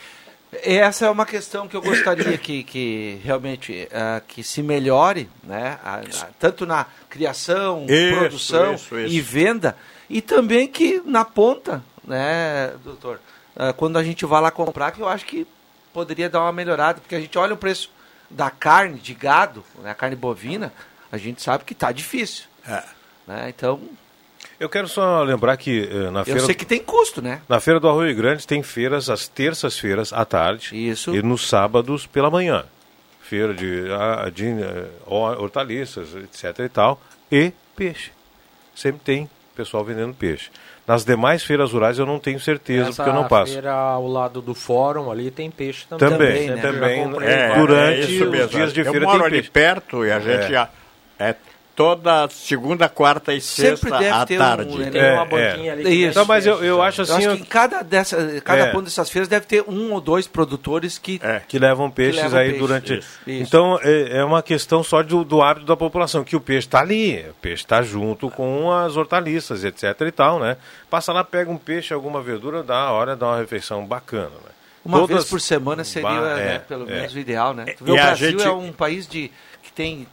Essa é uma questão que eu gostaria que, que realmente ah, que se melhore, né? a- a- tanto na criação, Isso, produção isso, isso. e venda, e também que na ponta, né, doutor? Ah, quando a gente vai lá comprar, que eu acho que poderia dar uma melhorada, porque a gente olha o preço da carne de gado, né, a carne bovina, a gente sabe que está difícil. É. Né? Então, Eu quero só lembrar que eh, na eu feira. sei que tem custo, né? Na Feira do Arroio Grande tem feiras às terças-feiras à tarde Isso. e nos sábados pela manhã. Feira de, de eh, hor- hortaliças, etc e tal. E peixe. Sempre tem pessoal vendendo peixe. Nas demais feiras rurais eu não tenho certeza, Essa porque eu não passo. feira ao lado do fórum ali tem peixe também. Também, né? também. Já comprei é, durante os dias de eu feira moro tem ali peixe. perto e a gente É. já- é toda segunda, quarta e Sempre sexta deve à ter um- tarde. né? Tem É, uma banquinha é. ali. que Isso. vende Não, mas eu, eu acho Eu assim acho que em cada, dessa, cada É. ponto dessas feiras deve ter um ou dois produtores que É. que levam peixes levam aí peixe, durante. isso, isso. Então é, é uma questão só do, do hábito da população, que o peixe está ali, o peixe está junto com as hortaliças, etc. e tal, né? Passa lá, pega um peixe, alguma verdura, dá a hora, dá uma refeição bacana, né? uma Todas- vez por semana seria Ba- né, é, pelo é. menos o ideal, né? Tu vê, o a Brasil gente- é um país de, que tem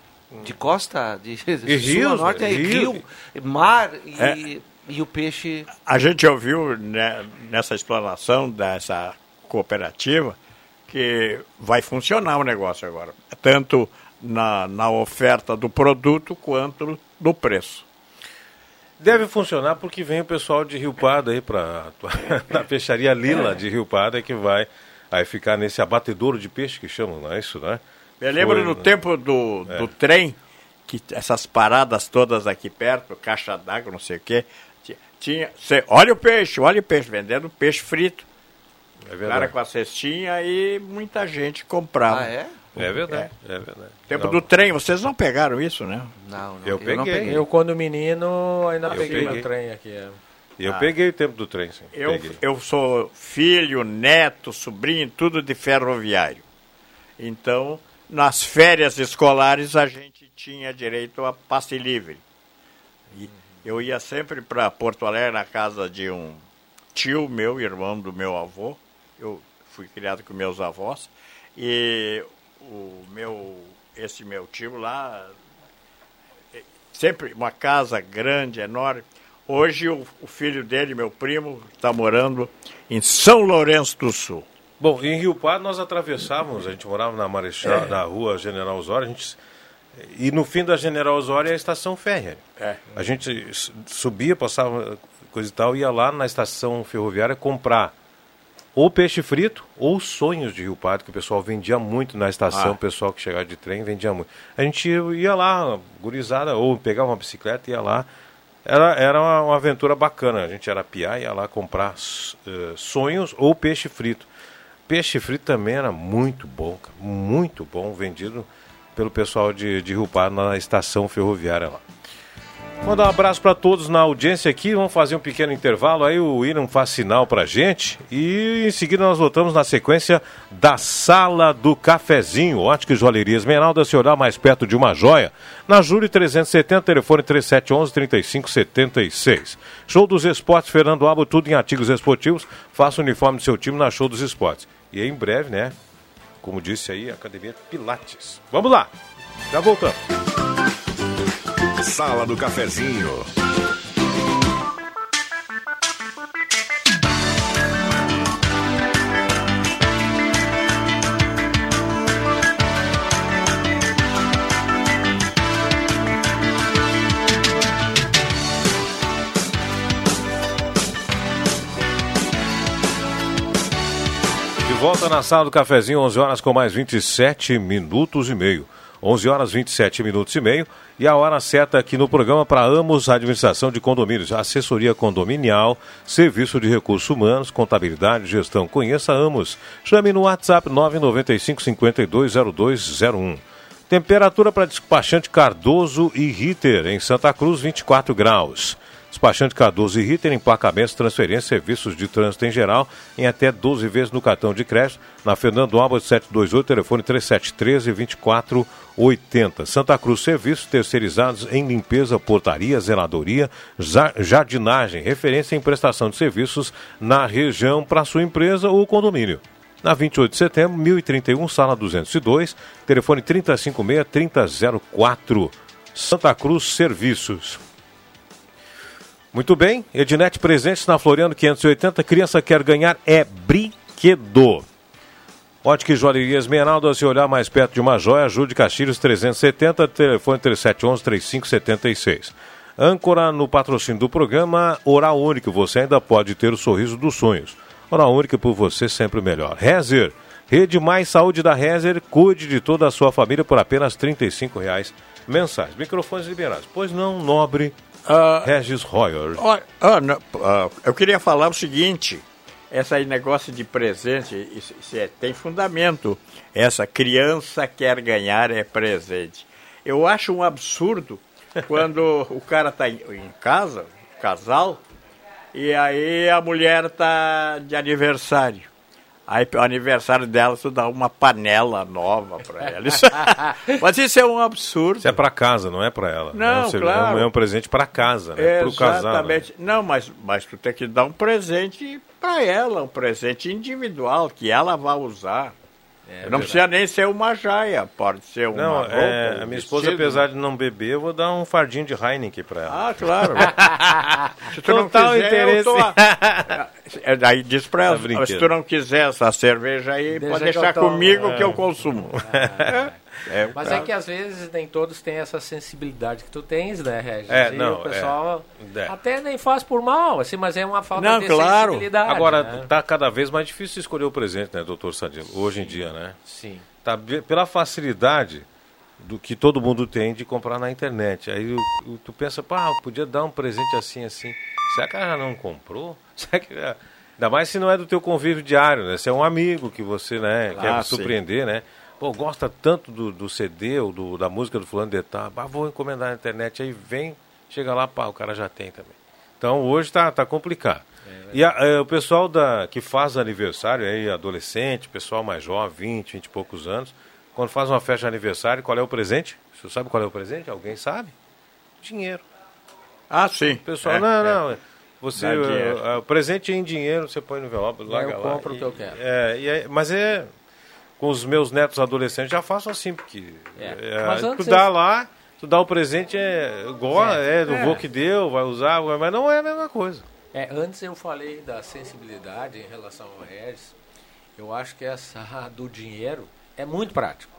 de costa, de sul rios, a norte, é rio. rio, mar e, É. e o peixe... A gente ouviu né, nessa explanação dessa cooperativa que vai funcionar o negócio agora, tanto na, na oferta do produto quanto no preço. Deve funcionar porque vem o pessoal de Rio Pardo aí para na peixaria Lila de Rio Pardo que vai aí ficar nesse abatedouro de peixe que chamam, não é isso, né? Eu lembro Foi, no né? tempo do, do trem, que essas paradas todas aqui perto, caixa d'água, não sei o quê, ti- tinha. Cê, olha o peixe, olha o peixe, vendendo peixe frito. É O cara verdade. com a cestinha e muita gente comprava. Ah, é? É verdade, é, verdade. Tempo Não, do trem, vocês não pegaram isso, né? Não, não, Eu não peguei. Eu, quando menino, ainda Eu peguei, peguei. no trem aqui. é. Eu peguei o tempo do trem, sim. Eu, peguei. eu sou filho, neto, sobrinho, tudo de ferroviário. Então, nas férias escolares, a gente tinha direito a passe livre. E eu ia sempre para Porto Alegre, na casa de um tio meu, irmão do meu avô. Eu fui criado com meus avós. E o meu, esse meu tio lá, eh, sempre uma casa grande, enorme. Hoje o, o filho dele, meu primo, está morando em São Lourenço do Sul. Bom, em Rio Pardo nós atravessávamos, a gente morava na Marechal, na rua General Osório, a gente, e no fim da General Osório é a estação férrea. É. A gente subia, passava coisa e tal, ia lá na estação ferroviária comprar ou peixe frito ou sonhos de Rio Pardo, que o pessoal vendia muito na estação, Ah. o pessoal que chegava de trem vendia muito. A gente ia lá, gurizada, ou pegava uma bicicleta e ia lá. Era, era uma, uma aventura bacana. A gente era piar, ia lá comprar eh, sonhos ou peixe frito. Peixe frito também era muito bom, muito bom, vendido pelo pessoal de, de Rio Pardo na estação ferroviária lá. Mandar um abraço para todos na audiência aqui. Vamos fazer um pequeno intervalo. Aí o William faz sinal para gente. E em seguida nós voltamos na sequência da Sala do Cafezinho. Ótica e Joalheria Esmeralda, se olhar mais perto de uma joia. Na Júlio 370, telefone 3711-3576. Show dos Esportes, Fernando Abo, tudo em artigos esportivos. Faça o uniforme do seu time na Show dos Esportes. E em breve, né? Como disse aí, Academia Pilates. Vamos lá. Já voltamos. Sala do Cafezinho. De volta na sala do cafezinho, 11 horas com mais 27 minutos e meio. 11 horas 27 minutos e meio. E a hora certa aqui no programa para Amos Administração de Condomínios, assessoria condominial, serviço de recursos humanos, contabilidade, gestão. Conheça Amos. Chame no WhatsApp 995 520201. Temperatura para despachante Cardoso e Ritter, em Santa Cruz, 24 graus. Despachante Cardoso e Ritter, emplacamentos, transferência, serviços de trânsito em geral, em até 12 vezes no cartão de crédito, na Fernando Alves 728, telefone 3713-2480. Santa Cruz, serviços terceirizados em limpeza, portaria, zeladoria, jardinagem, referência em prestação de serviços na região para sua empresa ou condomínio na 28 de setembro, 1031, sala 202, telefone 356-3004, Santa Cruz Serviços. Muito bem, Ednet presente na Floriano 580, criança quer ganhar é brinquedo. Ótica e Joalheria Esmeralda, se olhar mais perto de uma joia, ajude Castilhos 370, telefone 3711-3576. Âncora no patrocínio do programa Oral Único, você ainda pode ter o sorriso dos sonhos. Hora única por você, sempre melhor. Rezer, Rede Mais Saúde da Rezer, cuide de toda a sua família por apenas R$ reais mensais. Microfones liberados. Pois não, nobre uh, Regis Royer. Uh, uh, eu queria falar o seguinte, esse negócio de presente, isso, isso é, tem fundamento. Essa criança quer ganhar é presente. Eu acho um absurdo quando o cara está em, em casa, casal, e aí a mulher tá de aniversário. Aí o aniversário dela, tu dá uma panela nova para ela. Isso... Mas isso é um absurdo. Isso é para casa, não é para ela. Não, é um, claro. É um presente para casa, né? Para o casal. Né? Não, mas, mas tu tem que dar um presente para ela, um presente individual que ela vai usar. É, não precisa nem ser uma jaia, pode ser uma não, roupa, é, um A minha esposa, apesar de não beber, eu vou dar um fardinho de Heineken para ela. Ah, claro. se tu Total não quiser, interesse. eu tô... É, daí diz para ela, tá se tu não quiser essa cerveja aí, Deixa pode deixar comigo é. que eu consumo. É. É, Mas pra... é que às vezes nem todos têm essa sensibilidade que tu tens, né, Regis? É, não, o pessoal é, até nem faz por mal, assim, mas é uma falta não, de claro. sensibilidade. Agora, né? tá cada vez mais difícil escolher o presente, né, doutor Sadilo? Hoje em dia, né? Sim. Tá, pela facilidade do que todo mundo tem de comprar na internet. Aí tu pensa, pá, podia dar um presente assim, assim. Será que ela não comprou? Será que... Ainda mais se não é do teu convívio diário, né? Se é um amigo que você, né, ah, quer surpreender, né? Pô, gosta tanto do, do CD ou do, da música do fulano de tal, ah, vou encomendar na internet, aí vem, chega lá, pá, o cara já tem também. Então hoje tá, tá complicado. É, e a, é, o pessoal da, que faz aniversário, aí, adolescente, pessoal mais jovem, 20, 20 e poucos anos, quando faz uma festa de aniversário, qual é o presente? Você sabe qual é o presente? Alguém sabe? Dinheiro. Ah, sim. O pessoal, é, não, é. não. Você, o, o, presente em dinheiro, você põe no envelope, larga eu lá. Eu compro o que eu quero. É, e mas é, com os meus netos adolescentes já faço assim, porque é. É, tu dá lá, tu dá o presente, é igual, é, é do é. vô que deu, vai usar, mas não é a mesma coisa. É, antes eu falei da sensibilidade em relação ao Regis, eu acho que essa do dinheiro é muito prático,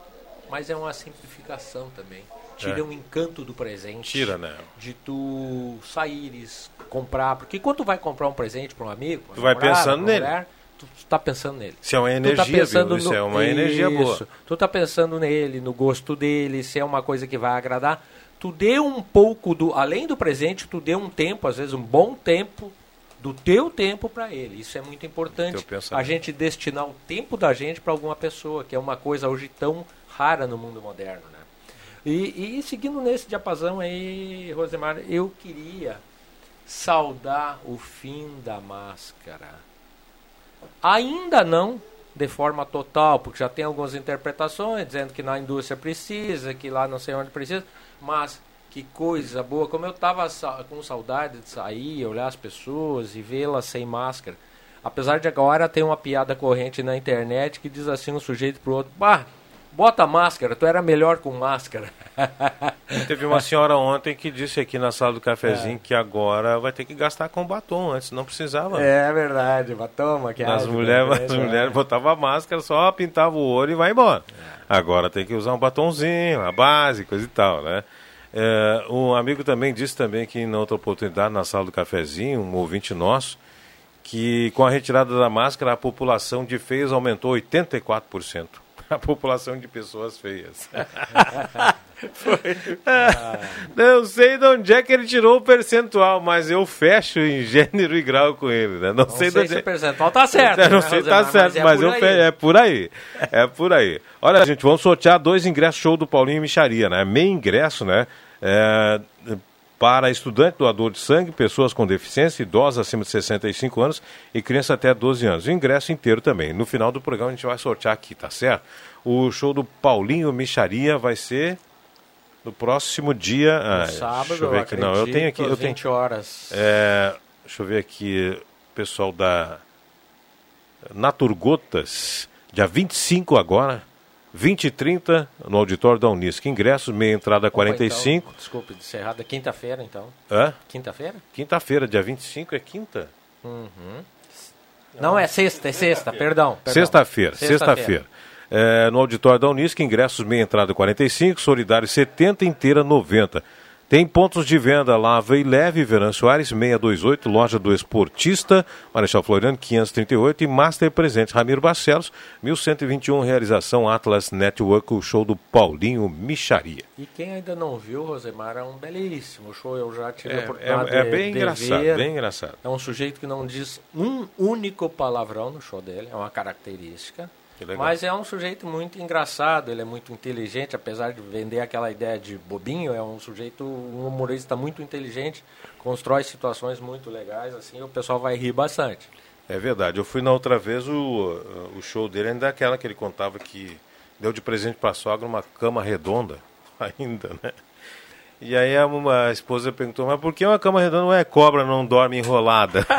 mas é uma simplificação também. Tira é. o encanto do presente. Tira, né? De tu saíres, comprar, porque quando tu vai comprar um presente para um amigo, tu vai pensando nele. Mulher, tu está pensando nele. Se é uma energia, tu tá pensando viu? No... é uma energia Isso. boa. Tu está pensando nele, no gosto dele, se é uma coisa que vai agradar. Tu dê um pouco do, além do presente, tu dê um tempo, às vezes um bom tempo do teu tempo para ele. Isso é muito importante. A gente destinar o tempo da gente para alguma pessoa, que é uma coisa hoje tão rara no mundo moderno, né? E, e seguindo nesse diapasão aí, Rosemar, eu queria saudar o fim da máscara. Ainda não de forma total, porque já tem algumas interpretações dizendo que na indústria precisa, que lá não sei onde precisa, mas que coisa boa, como eu estava com saudade de sair, olhar as pessoas e vê-las sem máscara. Apesar de agora ter uma piada corrente na internet que diz assim um sujeito pro outro, bah, bota máscara, tu era melhor com máscara. Teve uma senhora ontem que disse aqui na sala do cafezinho é. que agora vai ter que gastar com batom, antes não precisava. É verdade, batom, maquiagem. As mulheres, as mulheres botavam máscara, só pintava o olho e vai embora. É. Agora tem que usar um batomzinho, a base, coisa e tal, né? É, um amigo também disse também que em outra oportunidade na sala do cafezinho, um ouvinte nosso, que com a retirada da máscara a população de feios aumentou 84%. A população de pessoas feias. Ah, não sei de onde é que ele tirou o percentual, mas eu fecho em gênero e grau com ele, né? Não, Não sei, sei, de se onde o percentual tá certo. Eu não né, sei se tá certo, mas, é eu por fe... é por aí. É por aí. Olha, gente, vamos sortear dois ingressos show do Paulinho Micharia, né? Meio ingresso, né? É, para estudante doador de sangue, pessoas com deficiência, idosos acima de 65 anos e criança até 12 anos. O ingresso inteiro também. No final do programa a gente vai sortear aqui, tá certo? O show do Paulinho Micharia vai ser no próximo dia. ah, Sábado, deixa eu ver aqui. Não, eu tenho aqui. Eu às tenho, 20 horas. é, deixa eu ver aqui, pessoal da Naturgotas, dia 25 agora, 20 e 30, no auditório da Unisc. Ingressos, meia entrada Opa, 45. Então, desculpe, disse errado. É quinta-feira, então. Hã? Quinta-feira? Quinta-feira, dia 25 é quinta? Não, é sexta, é sexta, perdão. perdão. Sexta-feira, sexta-feira. É, no auditório da Unisc, ingressos meia entrada 45, solidário 70, inteira 90. Tem pontos de venda Lava e Leve, Veran Soares 628, loja do Esportista, Marechal Floriano 538 e Master Presentes Ramiro Barcelos, 1121, realização Atlas Network, o show do Paulinho Micharia. E quem ainda não viu, Rosemar, é um belíssimo show. Eu já tive a É, oportunidade é- é de- bem de engraçado, ver. bem engraçado. É um sujeito que não diz um único palavrão no show dele, é uma característica. Mas é um sujeito muito engraçado, ele é muito inteligente, apesar de vender aquela ideia de bobinho, é um sujeito, um humorista muito inteligente, constrói situações muito legais, assim, o pessoal vai rir bastante. É verdade, eu fui na outra vez, o, o show dele ainda é aquela que ele contava que deu de presente para a sogra uma cama redonda, ainda, né? E aí a, uma, a esposa perguntou, mas por que uma cama redonda não é cobra, não dorme enrolada?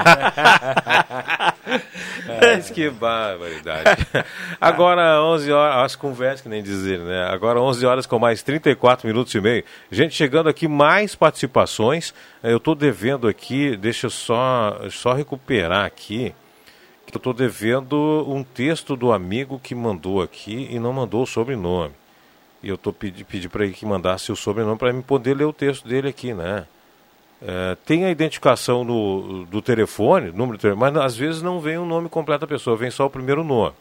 é. Que barbaridade. Agora 11 horas, acho que conversa que nem dizer, né? Agora 11 horas com mais 34 minutos e meio. Gente, chegando aqui mais participações. Eu estou devendo aqui, deixa eu só, só recuperar aqui que eu estou devendo um texto do amigo que mandou aqui e não mandou o sobrenome. E eu tô pedi, pedi para ele que mandasse o sobrenome para mim poder ler o texto dele aqui, né? É, tem a identificação no, do telefone, número do telefone, mas às vezes não vem o nome completo da pessoa, vem só o primeiro nome.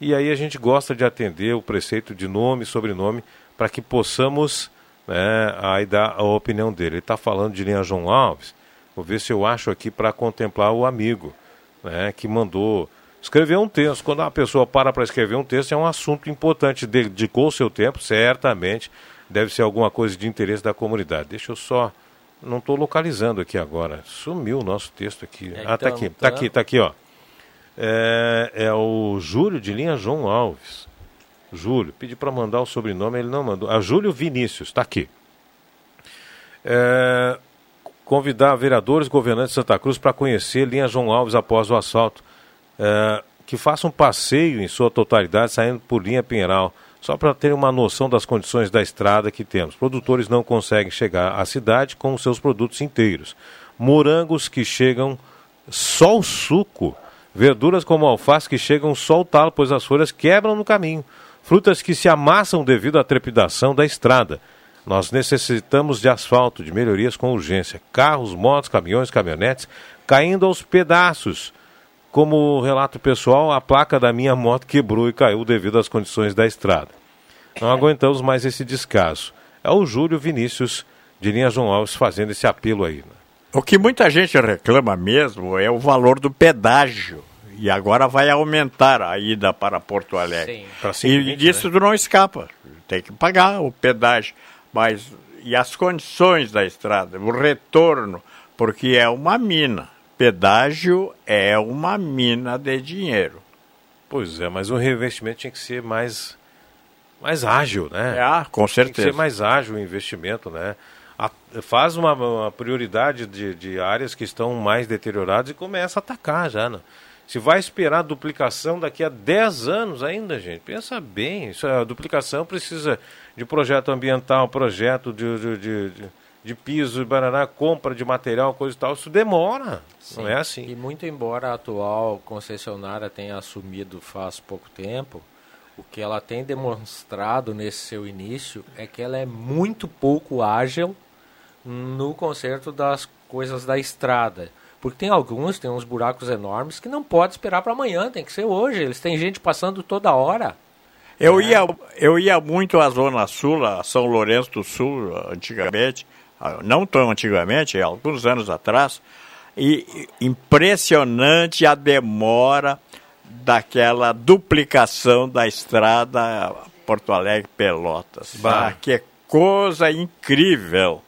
E aí a gente gosta de atender o preceito de nome e sobrenome para que possamos né, aí dar a opinião dele. Ele está falando de linha João Alves. Vou ver se eu acho aqui para contemplar o amigo né, que mandou escrever um texto. Quando uma pessoa para para escrever um texto, é um assunto importante, dedicou o seu tempo, certamente deve ser alguma coisa de interesse da comunidade. Deixa eu só. Não estou localizando aqui agora. Sumiu o nosso texto aqui. É, ah, tá então, aqui, tá. tá aqui, tá aqui, ó. É, é o Júlio de linha João Alves. Júlio, pedi para mandar o sobrenome, ele não mandou. Ah, Júlio Vinícius, está aqui. É, convidar vereadores e governantes de Santa Cruz para conhecer linha João Alves após o assalto. É, que façam um passeio em sua totalidade, saindo por linha Pinheiral, só para ter uma noção das condições da estrada que temos. Produtores não conseguem chegar à cidade com seus produtos inteiros. Morangos que chegam só o suco. Verduras como alface que chegam só o talo, pois as folhas quebram no caminho. Frutas que se amassam devido à trepidação da estrada. Nós necessitamos de asfalto, de melhorias com urgência. Carros, motos, caminhões, caminhonetes caindo aos pedaços. Como relato pessoal, a placa da minha moto quebrou e caiu devido às condições da estrada. Não aguentamos mais esse descaso. É o Júlio Vinícius de Linha João Alves fazendo esse apelo aí. né? O que muita gente reclama mesmo é o valor do pedágio. E agora vai aumentar a ida para Porto Alegre. Sim. E 5,20, disso tu não escapa. Tem que pagar o pedágio. Mas e as condições da estrada, o retorno, porque é uma mina. Pedágio é uma mina de dinheiro. Pois é, mas o reinvestimento tinha que ser mais, mais ágil, né? É, com Tem que ser certeza. mais ágil o investimento, né? A- faz uma, uma prioridade de, de áreas que estão mais deterioradas e começa a atacar já, né? Se vai esperar duplicação daqui a 10 anos ainda, gente, pensa bem. Isso, a duplicação precisa de projeto ambiental, projeto de, de, de, de, piso, baraná, compra de material, coisa e tal. Isso demora, não é assim. E muito embora a atual concessionária tenha assumido faz pouco tempo, o que ela tem demonstrado nesse seu início é que ela é muito pouco ágil no conserto das coisas da estrada. Porque tem alguns, tem uns buracos enormes que não pode esperar para amanhã, tem que ser hoje. Eles têm gente passando toda hora. Eu, ia, eu ia muito à Zona Sul, a São Lourenço do Sul, antigamente, não tão antigamente, alguns anos atrás, e impressionante a demora daquela duplicação da estrada Porto Alegre Pelotas. Bah. Ah, que coisa incrível.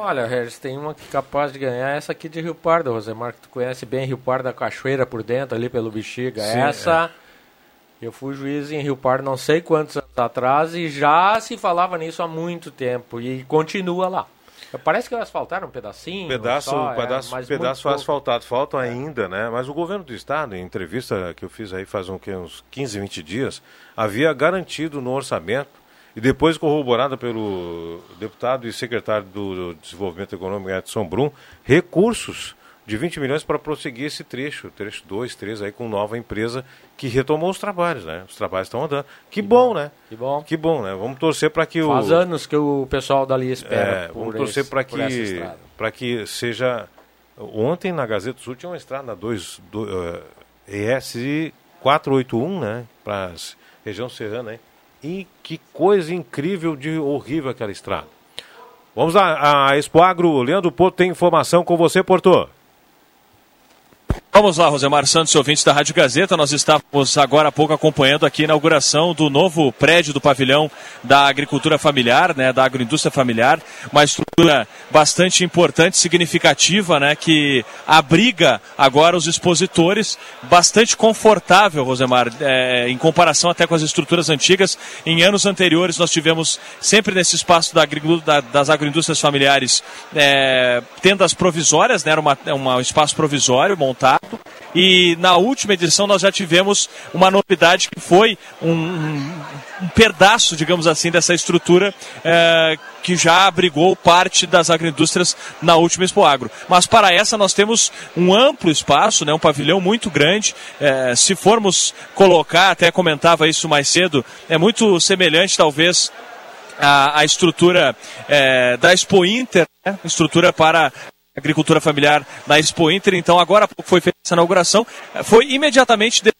Olha, Regis, tem uma que é capaz de ganhar essa aqui de Rio Pardo, Rosemar, que tu conhece bem Rio Pardo, a cachoeira por dentro, ali pelo Bexiga. Sim, essa, eu fui juiz em Rio Pardo não sei quantos anos atrás e já se falava nisso há muito tempo e continua lá. Parece que asfaltaram um pedacinho. Pedaço, só, é, pedaço, mas pedaço asfaltado, faltam ainda, né? Mas o governo do estado, em entrevista que eu fiz aí faz um, uns 15, 20 dias, havia garantido no orçamento e depois corroborada pelo deputado e secretário do Desenvolvimento Econômico Edson Brum, recursos de 20 milhões para prosseguir esse trecho, trecho 2, 3 aí com nova empresa que retomou os trabalhos, né? Os trabalhos estão andando. Que, bom, né? Que bom. Que bom, né? Vamos torcer para que o Faz anos que o pessoal dali espera. é, vamos torcer para que, para que seja. Ontem na Gazeta do Sul tinha uma estrada 2, do, uh, ES 481, né? Para região serrana, hein? E que coisa incrível de horrível aquela estrada. Vamos lá, a Expo Agro, Leandro Porto tem informação com você, Porto. Vamos lá, Rosemar Santos, ouvintes da Rádio Gazeta. Nós estávamos agora há pouco acompanhando aqui a inauguração do novo prédio do pavilhão da agricultura familiar, né, da agroindústria familiar. Uma estrutura bastante importante, significativa, né, que abriga agora os expositores. Bastante confortável, Rosemar, é, em comparação até com as estruturas antigas. Em anos anteriores, nós tivemos sempre nesse espaço da da- das agroindústrias familiares é, tendas provisórias, né, era uma, é um espaço provisório montado. E na última edição nós já tivemos uma novidade que foi um, um- pedaço, digamos assim, dessa estrutura é, que já abrigou parte das agroindústrias na última Expo Agro. Mas para essa nós temos um amplo espaço, né, um pavilhão muito grande. É, se formos colocar, até comentava isso mais cedo, é muito semelhante talvez a estrutura é, da Expo Inter, né? estrutura para agricultura familiar na Expo Inter. Então, agora foi feita essa inauguração. É, Foi imediatamente de-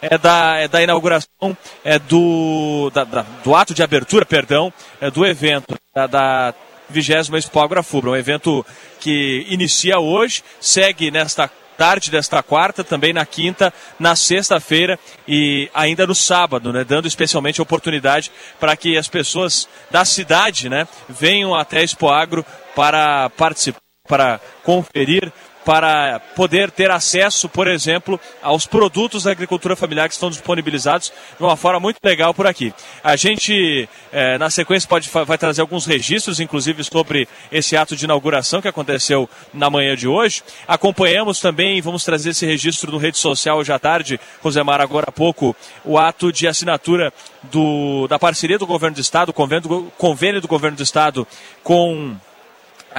é, da, é da inauguração é, do, da- da- do ato de abertura, perdão, é, do evento da, da 20 Expo Agrafubra, um evento que inicia hoje, segue nesta tarde desta quarta, também na quinta, na sexta-feira e ainda no sábado, né, dando especialmente oportunidade para que as pessoas da cidade né, venham até a Expo Agro para participar, para conferir, para poder ter acesso, por exemplo, aos produtos da agricultura familiar que estão disponibilizados de uma forma muito legal por aqui. A gente, eh, na sequência, pode, vai trazer alguns registros, inclusive sobre esse ato de inauguração que aconteceu na manhã de hoje. Acompanhamos também, vamos trazer esse registro no rede social hoje à tarde, Rosemar, agora há pouco, o ato de assinatura do, da parceria do governo do Estado, convênio do, convênio do governo do Estado com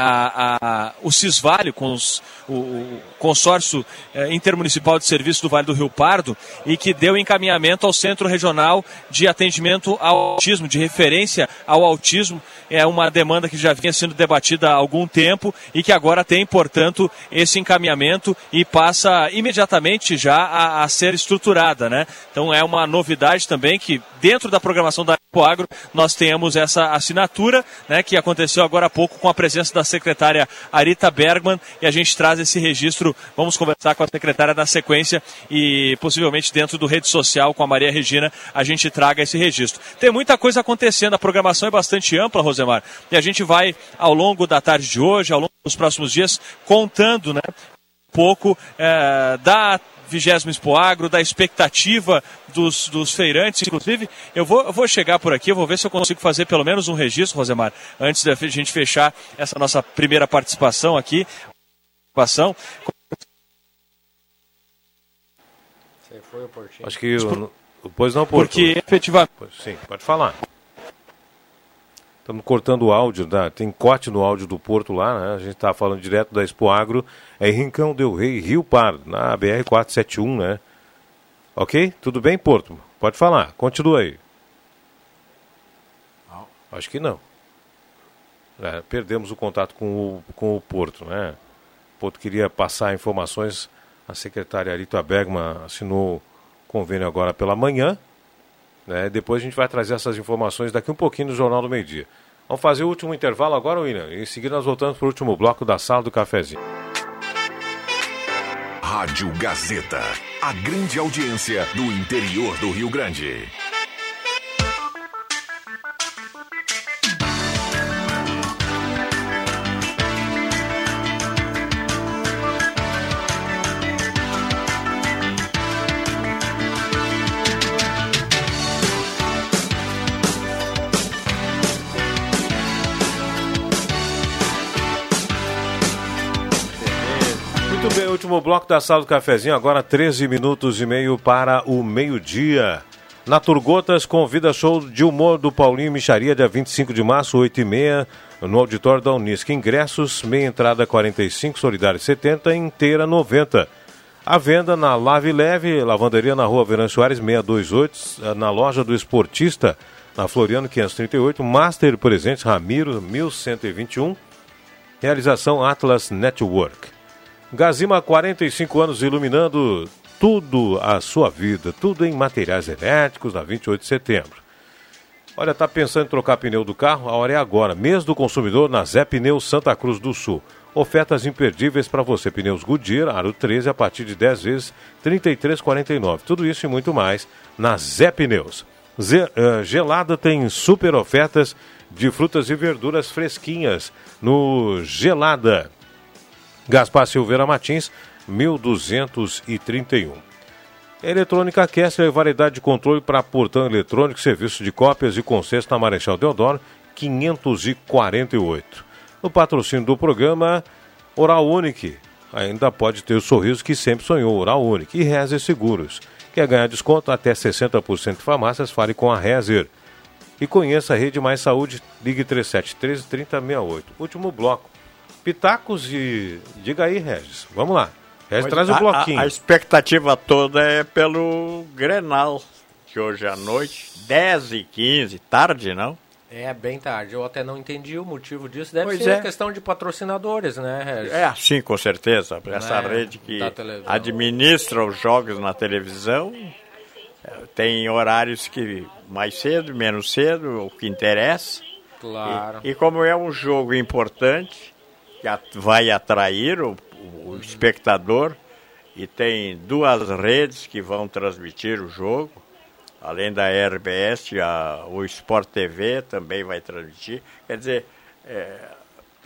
a, a- o Cisvalho, com os- o, o consórcio eh, intermunicipal de serviço do Vale do Rio Pardo, e que deu encaminhamento ao Centro Regional de Atendimento ao Autismo, de referência ao autismo. É uma demanda que já vinha sendo debatida há algum tempo e que agora tem, portanto, esse encaminhamento e passa imediatamente já a, a ser estruturada. Né? Então é uma novidade também que dentro da programação da Agro nós temos essa assinatura né, que aconteceu agora há pouco com a presença da secretária Arita Bergman e a gente traz esse registro. Vamos conversar com a secretária na sequência e possivelmente dentro do rede social com a Maria Regina a gente traga esse registro. Tem muita coisa acontecendo, a programação é bastante ampla, Rosemar, e a gente vai ao longo da tarde de hoje, ao longo dos próximos dias, contando né, um pouco eh, da vigésimo Expo Agro, da expectativa dos, dos feirantes. Inclusive, eu vou, eu vou chegar por aqui, eu vou ver se eu consigo fazer pelo menos um registro, Rosemar, antes da gente fechar essa nossa primeira participação aqui. Participação. Acho que. o- Pois não, Porto. Porque efetivamente. Sim, pode falar. Estamos cortando o áudio, né? tem corte no áudio do Porto lá, né? A gente está falando direto da Expo Agro, é em Rincão Del Rei, Rio Pardo, na BR-471, né? Ok? Tudo bem, Porto? Pode falar, continua aí. Acho que não. É, perdemos o contato com o, com o Porto, né? O Porto queria passar informações, a secretária Arita Bergman assinou convênio agora pela manhã, Né? Depois a gente vai trazer essas informações daqui um pouquinho no Jornal do Meio Dia. Vamos fazer o último intervalo agora, William. Em seguida nós voltamos para o último bloco da sala do cafezinho. Rádio Gazeta. A grande audiência do interior do Rio Grande. Último bloco da sala do cafezinho, agora 13 minutos e meio para o meio-dia. Naturgotas convida show de humor do Paulinho Micharia, dia 25 de março, 8 e meia, no auditório da Unisc. Ingressos, meia entrada 45, solidário 70, inteira 90. A venda na Lave Leve, lavanderia na rua Verão Soares 628, na loja do Esportista, na Floriano 538, Master Presentes Ramiro 1121, realização Atlas Network. Gazima, 45 anos iluminando tudo a sua vida, tudo em materiais elétricos, na 28 de setembro. Olha, tá pensando em trocar pneu do carro? A hora é agora. Mês do consumidor na Zé Pneus Santa Cruz do Sul. Ofertas imperdíveis para você. Pneus Goodyear, aro 13, a partir de 10 vezes, R$ 33,49. Tudo isso e muito mais na Zé Pneus. Uh, gelada tem super ofertas de frutas e verduras fresquinhas no Gelada. Gaspar Silveira Martins, 1231. Eletrônica Kessler, variedade de controle para portão eletrônico, serviço de cópias e consenso na Marechal Deodoro, 548. No patrocínio do programa, Oral Unique. Ainda pode ter o sorriso que sempre sonhou, Oral Unique. E Rezer Seguros. Quer ganhar desconto até 60% de farmácias? Fale com a Rezer. E conheça a Rede Mais Saúde, ligue 3713 3068. Último bloco. Pitacos e. Diga aí, Regis. Vamos lá. Regis, Mas traz o a- bloquinho. A, a expectativa toda é pelo Grenal, que hoje à noite, 10 e 15, tarde não? É bem tarde, eu até não entendi o motivo disso. Deve Pois ser é. questão de patrocinadores, né, Regis? É assim, com certeza. Essa Né, rede que administra os jogos na televisão tem horários que mais cedo, menos cedo, o que interessa. Claro. E, e como é um jogo importante, que vai atrair o, o espectador, e tem duas redes que vão transmitir o jogo, além da RBS, a, o Sport TV também vai transmitir. Quer dizer, é,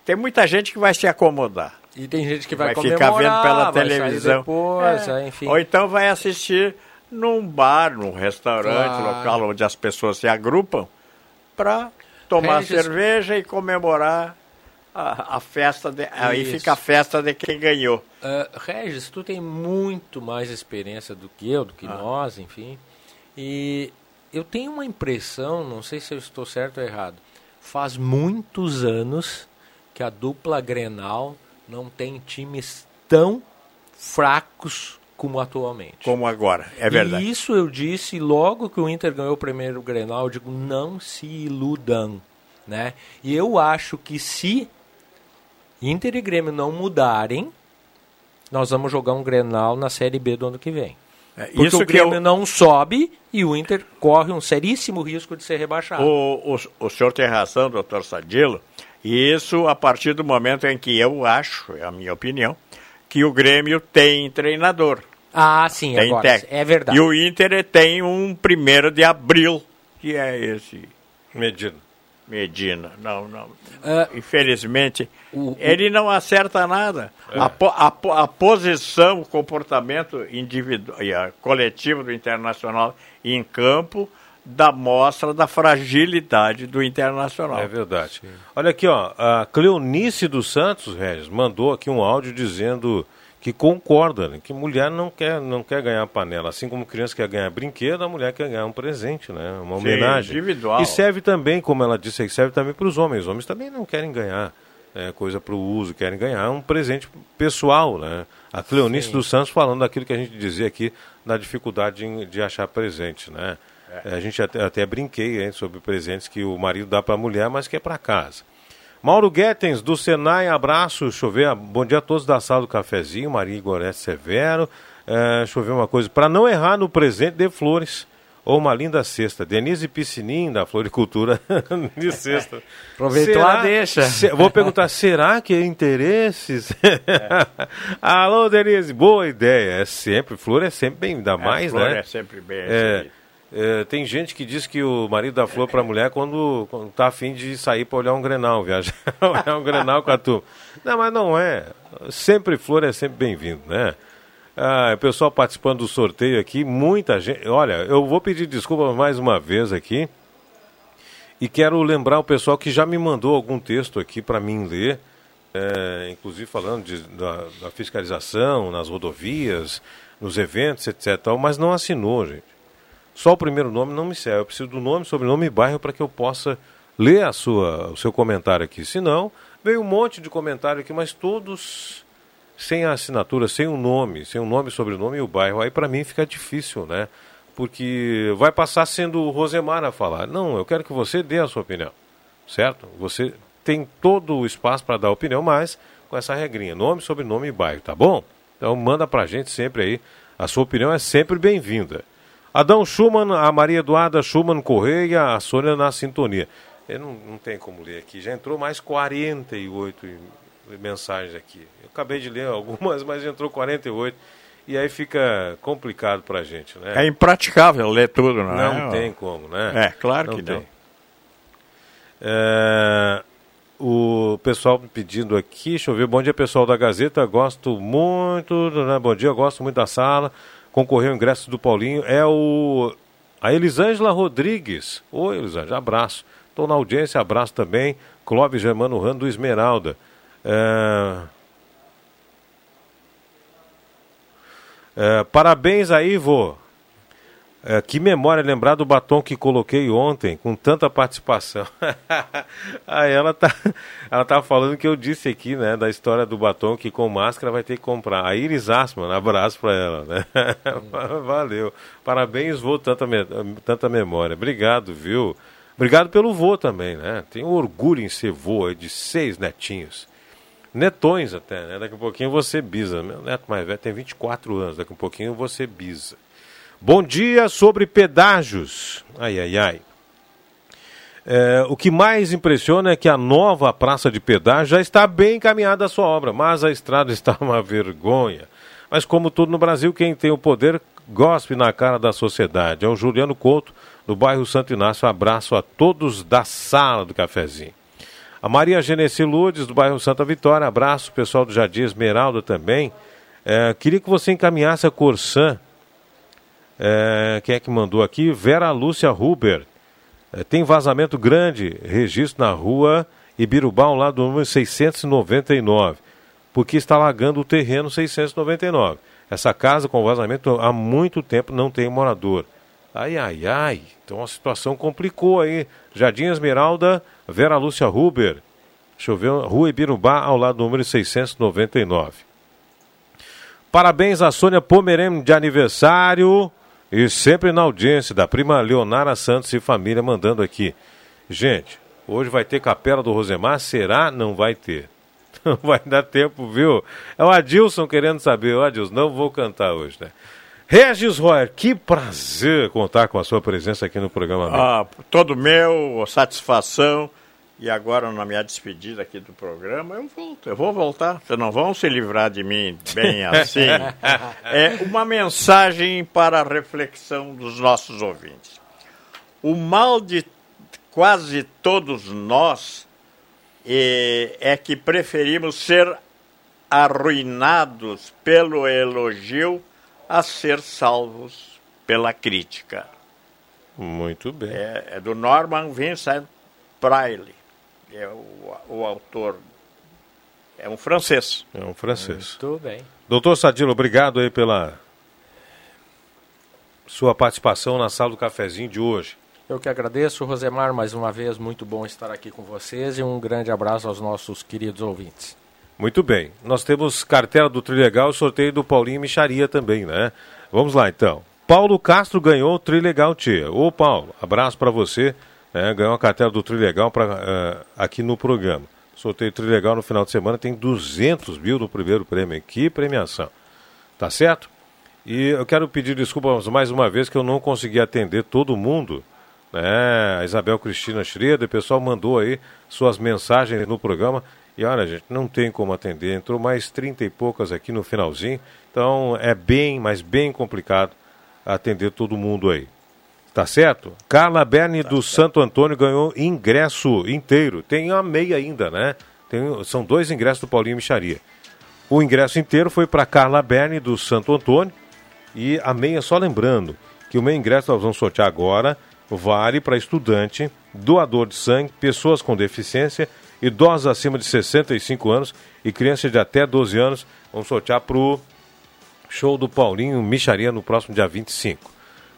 tem muita gente que vai se acomodar. E tem gente que vai, ficar vendo pela vai televisão. depois, É. é, enfim. Ou então vai assistir num bar, num restaurante, Claro. local onde as pessoas se agrupam para tomar Regis- cerveja e comemorar a, a festa. De, aí fica a festa de quem ganhou. Ah, Regis, tu tem muito mais experiência do que eu, do que Ah. nós, enfim. E eu tenho uma impressão, não sei se eu estou certo ou errado, faz muitos anos que a dupla Grenal não tem times tão fracos como atualmente. Como agora, é verdade. E isso eu disse logo que o Inter ganhou o primeiro Grenal, eu digo, não se iludam, né? E eu acho que se Inter e Grêmio não mudarem, nós vamos jogar um Grenal na Série B do ano que vem. É, Porque isso o que Grêmio não sobe e o Inter corre um seríssimo risco de ser rebaixado. O, o, o senhor tem razão, doutor Sadilo, e isso a partir do momento em que eu acho, é a minha opinião, que o Grêmio tem treinador. Ah, sim, tem agora, técnico. é verdade. E o Inter tem um primeiro de abril, que é esse Medina. Medina. Não, não. Ah, Infelizmente, o- o- ele não acerta nada. A, po- a po- a posição, o comportamento individual e a coletivo do Internacional em campo dá mostra da fragilidade do Internacional. É verdade. Olha aqui, ó, a Cleonice dos Santos, Regis, mandou aqui um áudio dizendo que concorda, que mulher não quer, não quer ganhar panela. Assim como criança quer ganhar brinquedo, a mulher quer ganhar um presente, né? Uma Sim, homenagem. individual. E serve também, como ela disse, serve também para os homens. Os homens também não querem ganhar é, coisa para o uso, querem ganhar um presente pessoal, né? A Cleonice dos Santos falando daquilo que a gente dizia aqui, da dificuldade em- de achar presente, né? É, A gente até, até brinquei hein, sobre presentes que o marido dá para a mulher, mas que é para casa. Mauro Guetens, do Senai, abraço, chover. Bom dia a todos da sala do cafezinho, Maria Gorete Severo. É, deixa eu ver uma coisa, para não errar no presente, dê flores. ou uma linda cesta. Denise Piscinim, da Floricultura, de cesta. Aproveitou a deixa. se- vou perguntar, será que é interesses? Alô, Denise, boa ideia. É sempre, flor é sempre bem, ainda mais, flor né? é sempre bem É. é, tem gente que diz que o marido dá flor pra mulher quando, quando tá afim de sair pra olhar um grenal, viajar, olhar um grenal com a turma. Não, mas não é. Sempre flor é sempre bem-vindo, né? Ah, pessoal participando do sorteio aqui, muita gente. Olha, eu vou pedir desculpa mais uma vez aqui. E quero lembrar o pessoal que já me mandou algum texto aqui para mim ler, é, inclusive falando de- da, da fiscalização nas rodovias, nos eventos, etc. Mas não assinou, gente. Só o primeiro nome não me serve. Eu preciso do nome, sobrenome e bairro para que eu possa ler a sua, o seu comentário aqui. Se não, veio um monte de comentário aqui, mas todos sem a assinatura, sem o nome, sem o nome, sobrenome e o bairro. Aí para mim fica difícil, né? Porque vai passar sendo o Rosemar a falar. Não, eu quero que você dê a sua opinião, certo? Você tem todo o espaço para dar opinião, mas com essa regrinha, nome, sobrenome e bairro, tá bom? Então manda pra gente sempre aí. A sua opinião é sempre bem-vinda. Adão Schumann, a Maria Eduarda Schumann Correia, a Sônia na sintonia. Eu não, não tem como ler aqui. Já entrou mais 48 e- mensagens aqui. Eu acabei de ler algumas, mas entrou 48. E aí fica complicado pra gente, né? É impraticável ler tudo, não, é? Não tem como, né? É, claro que não. É, o pessoal pedindo aqui, deixa eu ver, bom dia pessoal da Gazeta, gosto muito, né? bom dia, gosto muito da sala, concorreu o ingresso do Paulinho, é o a Elisângela Rodrigues, oi Elisângela, abraço, estou na audiência, abraço também, Clóvis Germano Rando do Esmeralda, É, é, parabéns aí, vô. É, que memória lembrar do batom que coloquei ontem, com tanta participação. Aí ela tá, ela tá falando que eu disse aqui, né, da história do batom que com máscara vai ter que comprar. A Iris Asman, abraço pra ela, né? Valeu. Parabéns, vô, tanta, tanta memória. Obrigado, viu? Obrigado pelo vô também, né? Tenho orgulho em ser vô de seis netinhos. Netões até, né? Daqui a pouquinho você bisa. Meu neto mais velho tem 24 anos, daqui a pouquinho você bisa. Bom dia sobre pedágios. Ai, ai, ai. É, o que mais impressiona é que a nova praça de pedágio já está bem encaminhada a sua obra, mas a estrada está uma vergonha. Mas como tudo no Brasil, quem tem o poder gospe na cara da sociedade. É o Juliano Couto, do bairro Santo Inácio. Abraço a todos da sala do cafezinho. A Maria Genesi Lourdes, do bairro Santa Vitória. Abraço, pessoal do Jardim Esmeralda também. É, queria que você encaminhasse a Corsã. É, quem é que mandou aqui? Vera Lúcia Huber. É, tem vazamento grande, registro na rua Ibirubá, ao lado do número 699, porque está alagando o terreno 699. Essa casa com vazamento há muito tempo não tem morador. Ai, ai, ai. Então a situação complicou aí. Jardim Esmeralda, Vera Lúcia Huber. Deixa eu ver, Rua Ibirubá, ao lado do número 699. Parabéns a Sônia Pomerem de aniversário e sempre na audiência da prima Leonara Santos e família mandando aqui. Gente, hoje vai ter Capela do Rosemar? Será? Não vai ter. Não vai dar tempo, viu? É o Adilson querendo saber. O Adilson, não vou cantar hoje, né? Regis Royer, que prazer contar com a sua presença aqui no programa. Ah, todo meu, satisfação. E agora, na minha despedida aqui do programa, eu volto. Eu vou voltar. Vocês não vão se livrar de mim bem assim. É uma mensagem para a reflexão dos nossos ouvintes. O mal de quase todos nós eh, é que preferimos ser arruinados pelo elogio a ser salvos pela crítica. Muito bem. É, é do Norman Vincent Peale, é o, o autor. É um francês. É um francês. Muito bem. Doutor Sadilo, obrigado aí pela sua participação na sala do cafezinho de hoje. Eu que agradeço, Rosemar, mais uma vez, muito bom estar aqui com vocês e um grande abraço aos nossos queridos ouvintes. Muito bem. Nós temos cartela do Trilegal e sorteio do Paulinho Micharia também, né? Vamos lá então. Paulo Castro ganhou o Trilegal Tia. Ô Paulo, abraço para você. Né? ganhou a cartela do Trilegal pra, eh, aqui no programa. Sorteio Trilegal no final de semana tem 200 mil no primeiro prêmio. Que premiação. Tá certo? E eu quero pedir desculpas mais uma vez que eu não consegui atender todo mundo. Né? A Isabel Cristina Schroeder, o pessoal mandou aí suas mensagens no programa. E olha, gente, não tem como atender. Entrou mais 30 e poucas aqui no finalzinho. Então é bem, mas bem complicado atender todo mundo aí. Tá certo? Carla Berni tá do certo. Santo Antônio ganhou ingresso inteiro. Tem a meia ainda, né? Tem, são dois ingressos do Paulinho Micharia. O ingresso inteiro foi para Carla Berni do Santo Antônio e a meia, só lembrando que o meio ingresso nós vamos sortear agora vale para estudante, doador de sangue, pessoas com deficiência, idosos acima de 65 anos e crianças de até 12 anos. Vamos sortear para o show do Paulinho Micharia no próximo dia 25.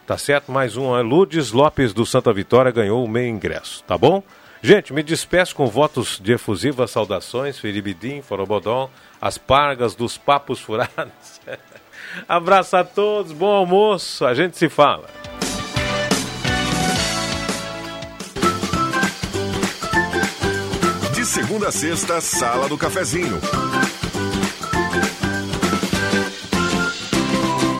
Tá certo? Mais um. Lourdes Lopes do Santa Vitória ganhou o meio ingresso, tá bom? Gente, me despeço com votos de efusivas saudações, Dim, Forobodon, as pargas dos papos furados. Abraço a todos, bom almoço, a gente se fala. De segunda a sexta, Sala do Cafezinho.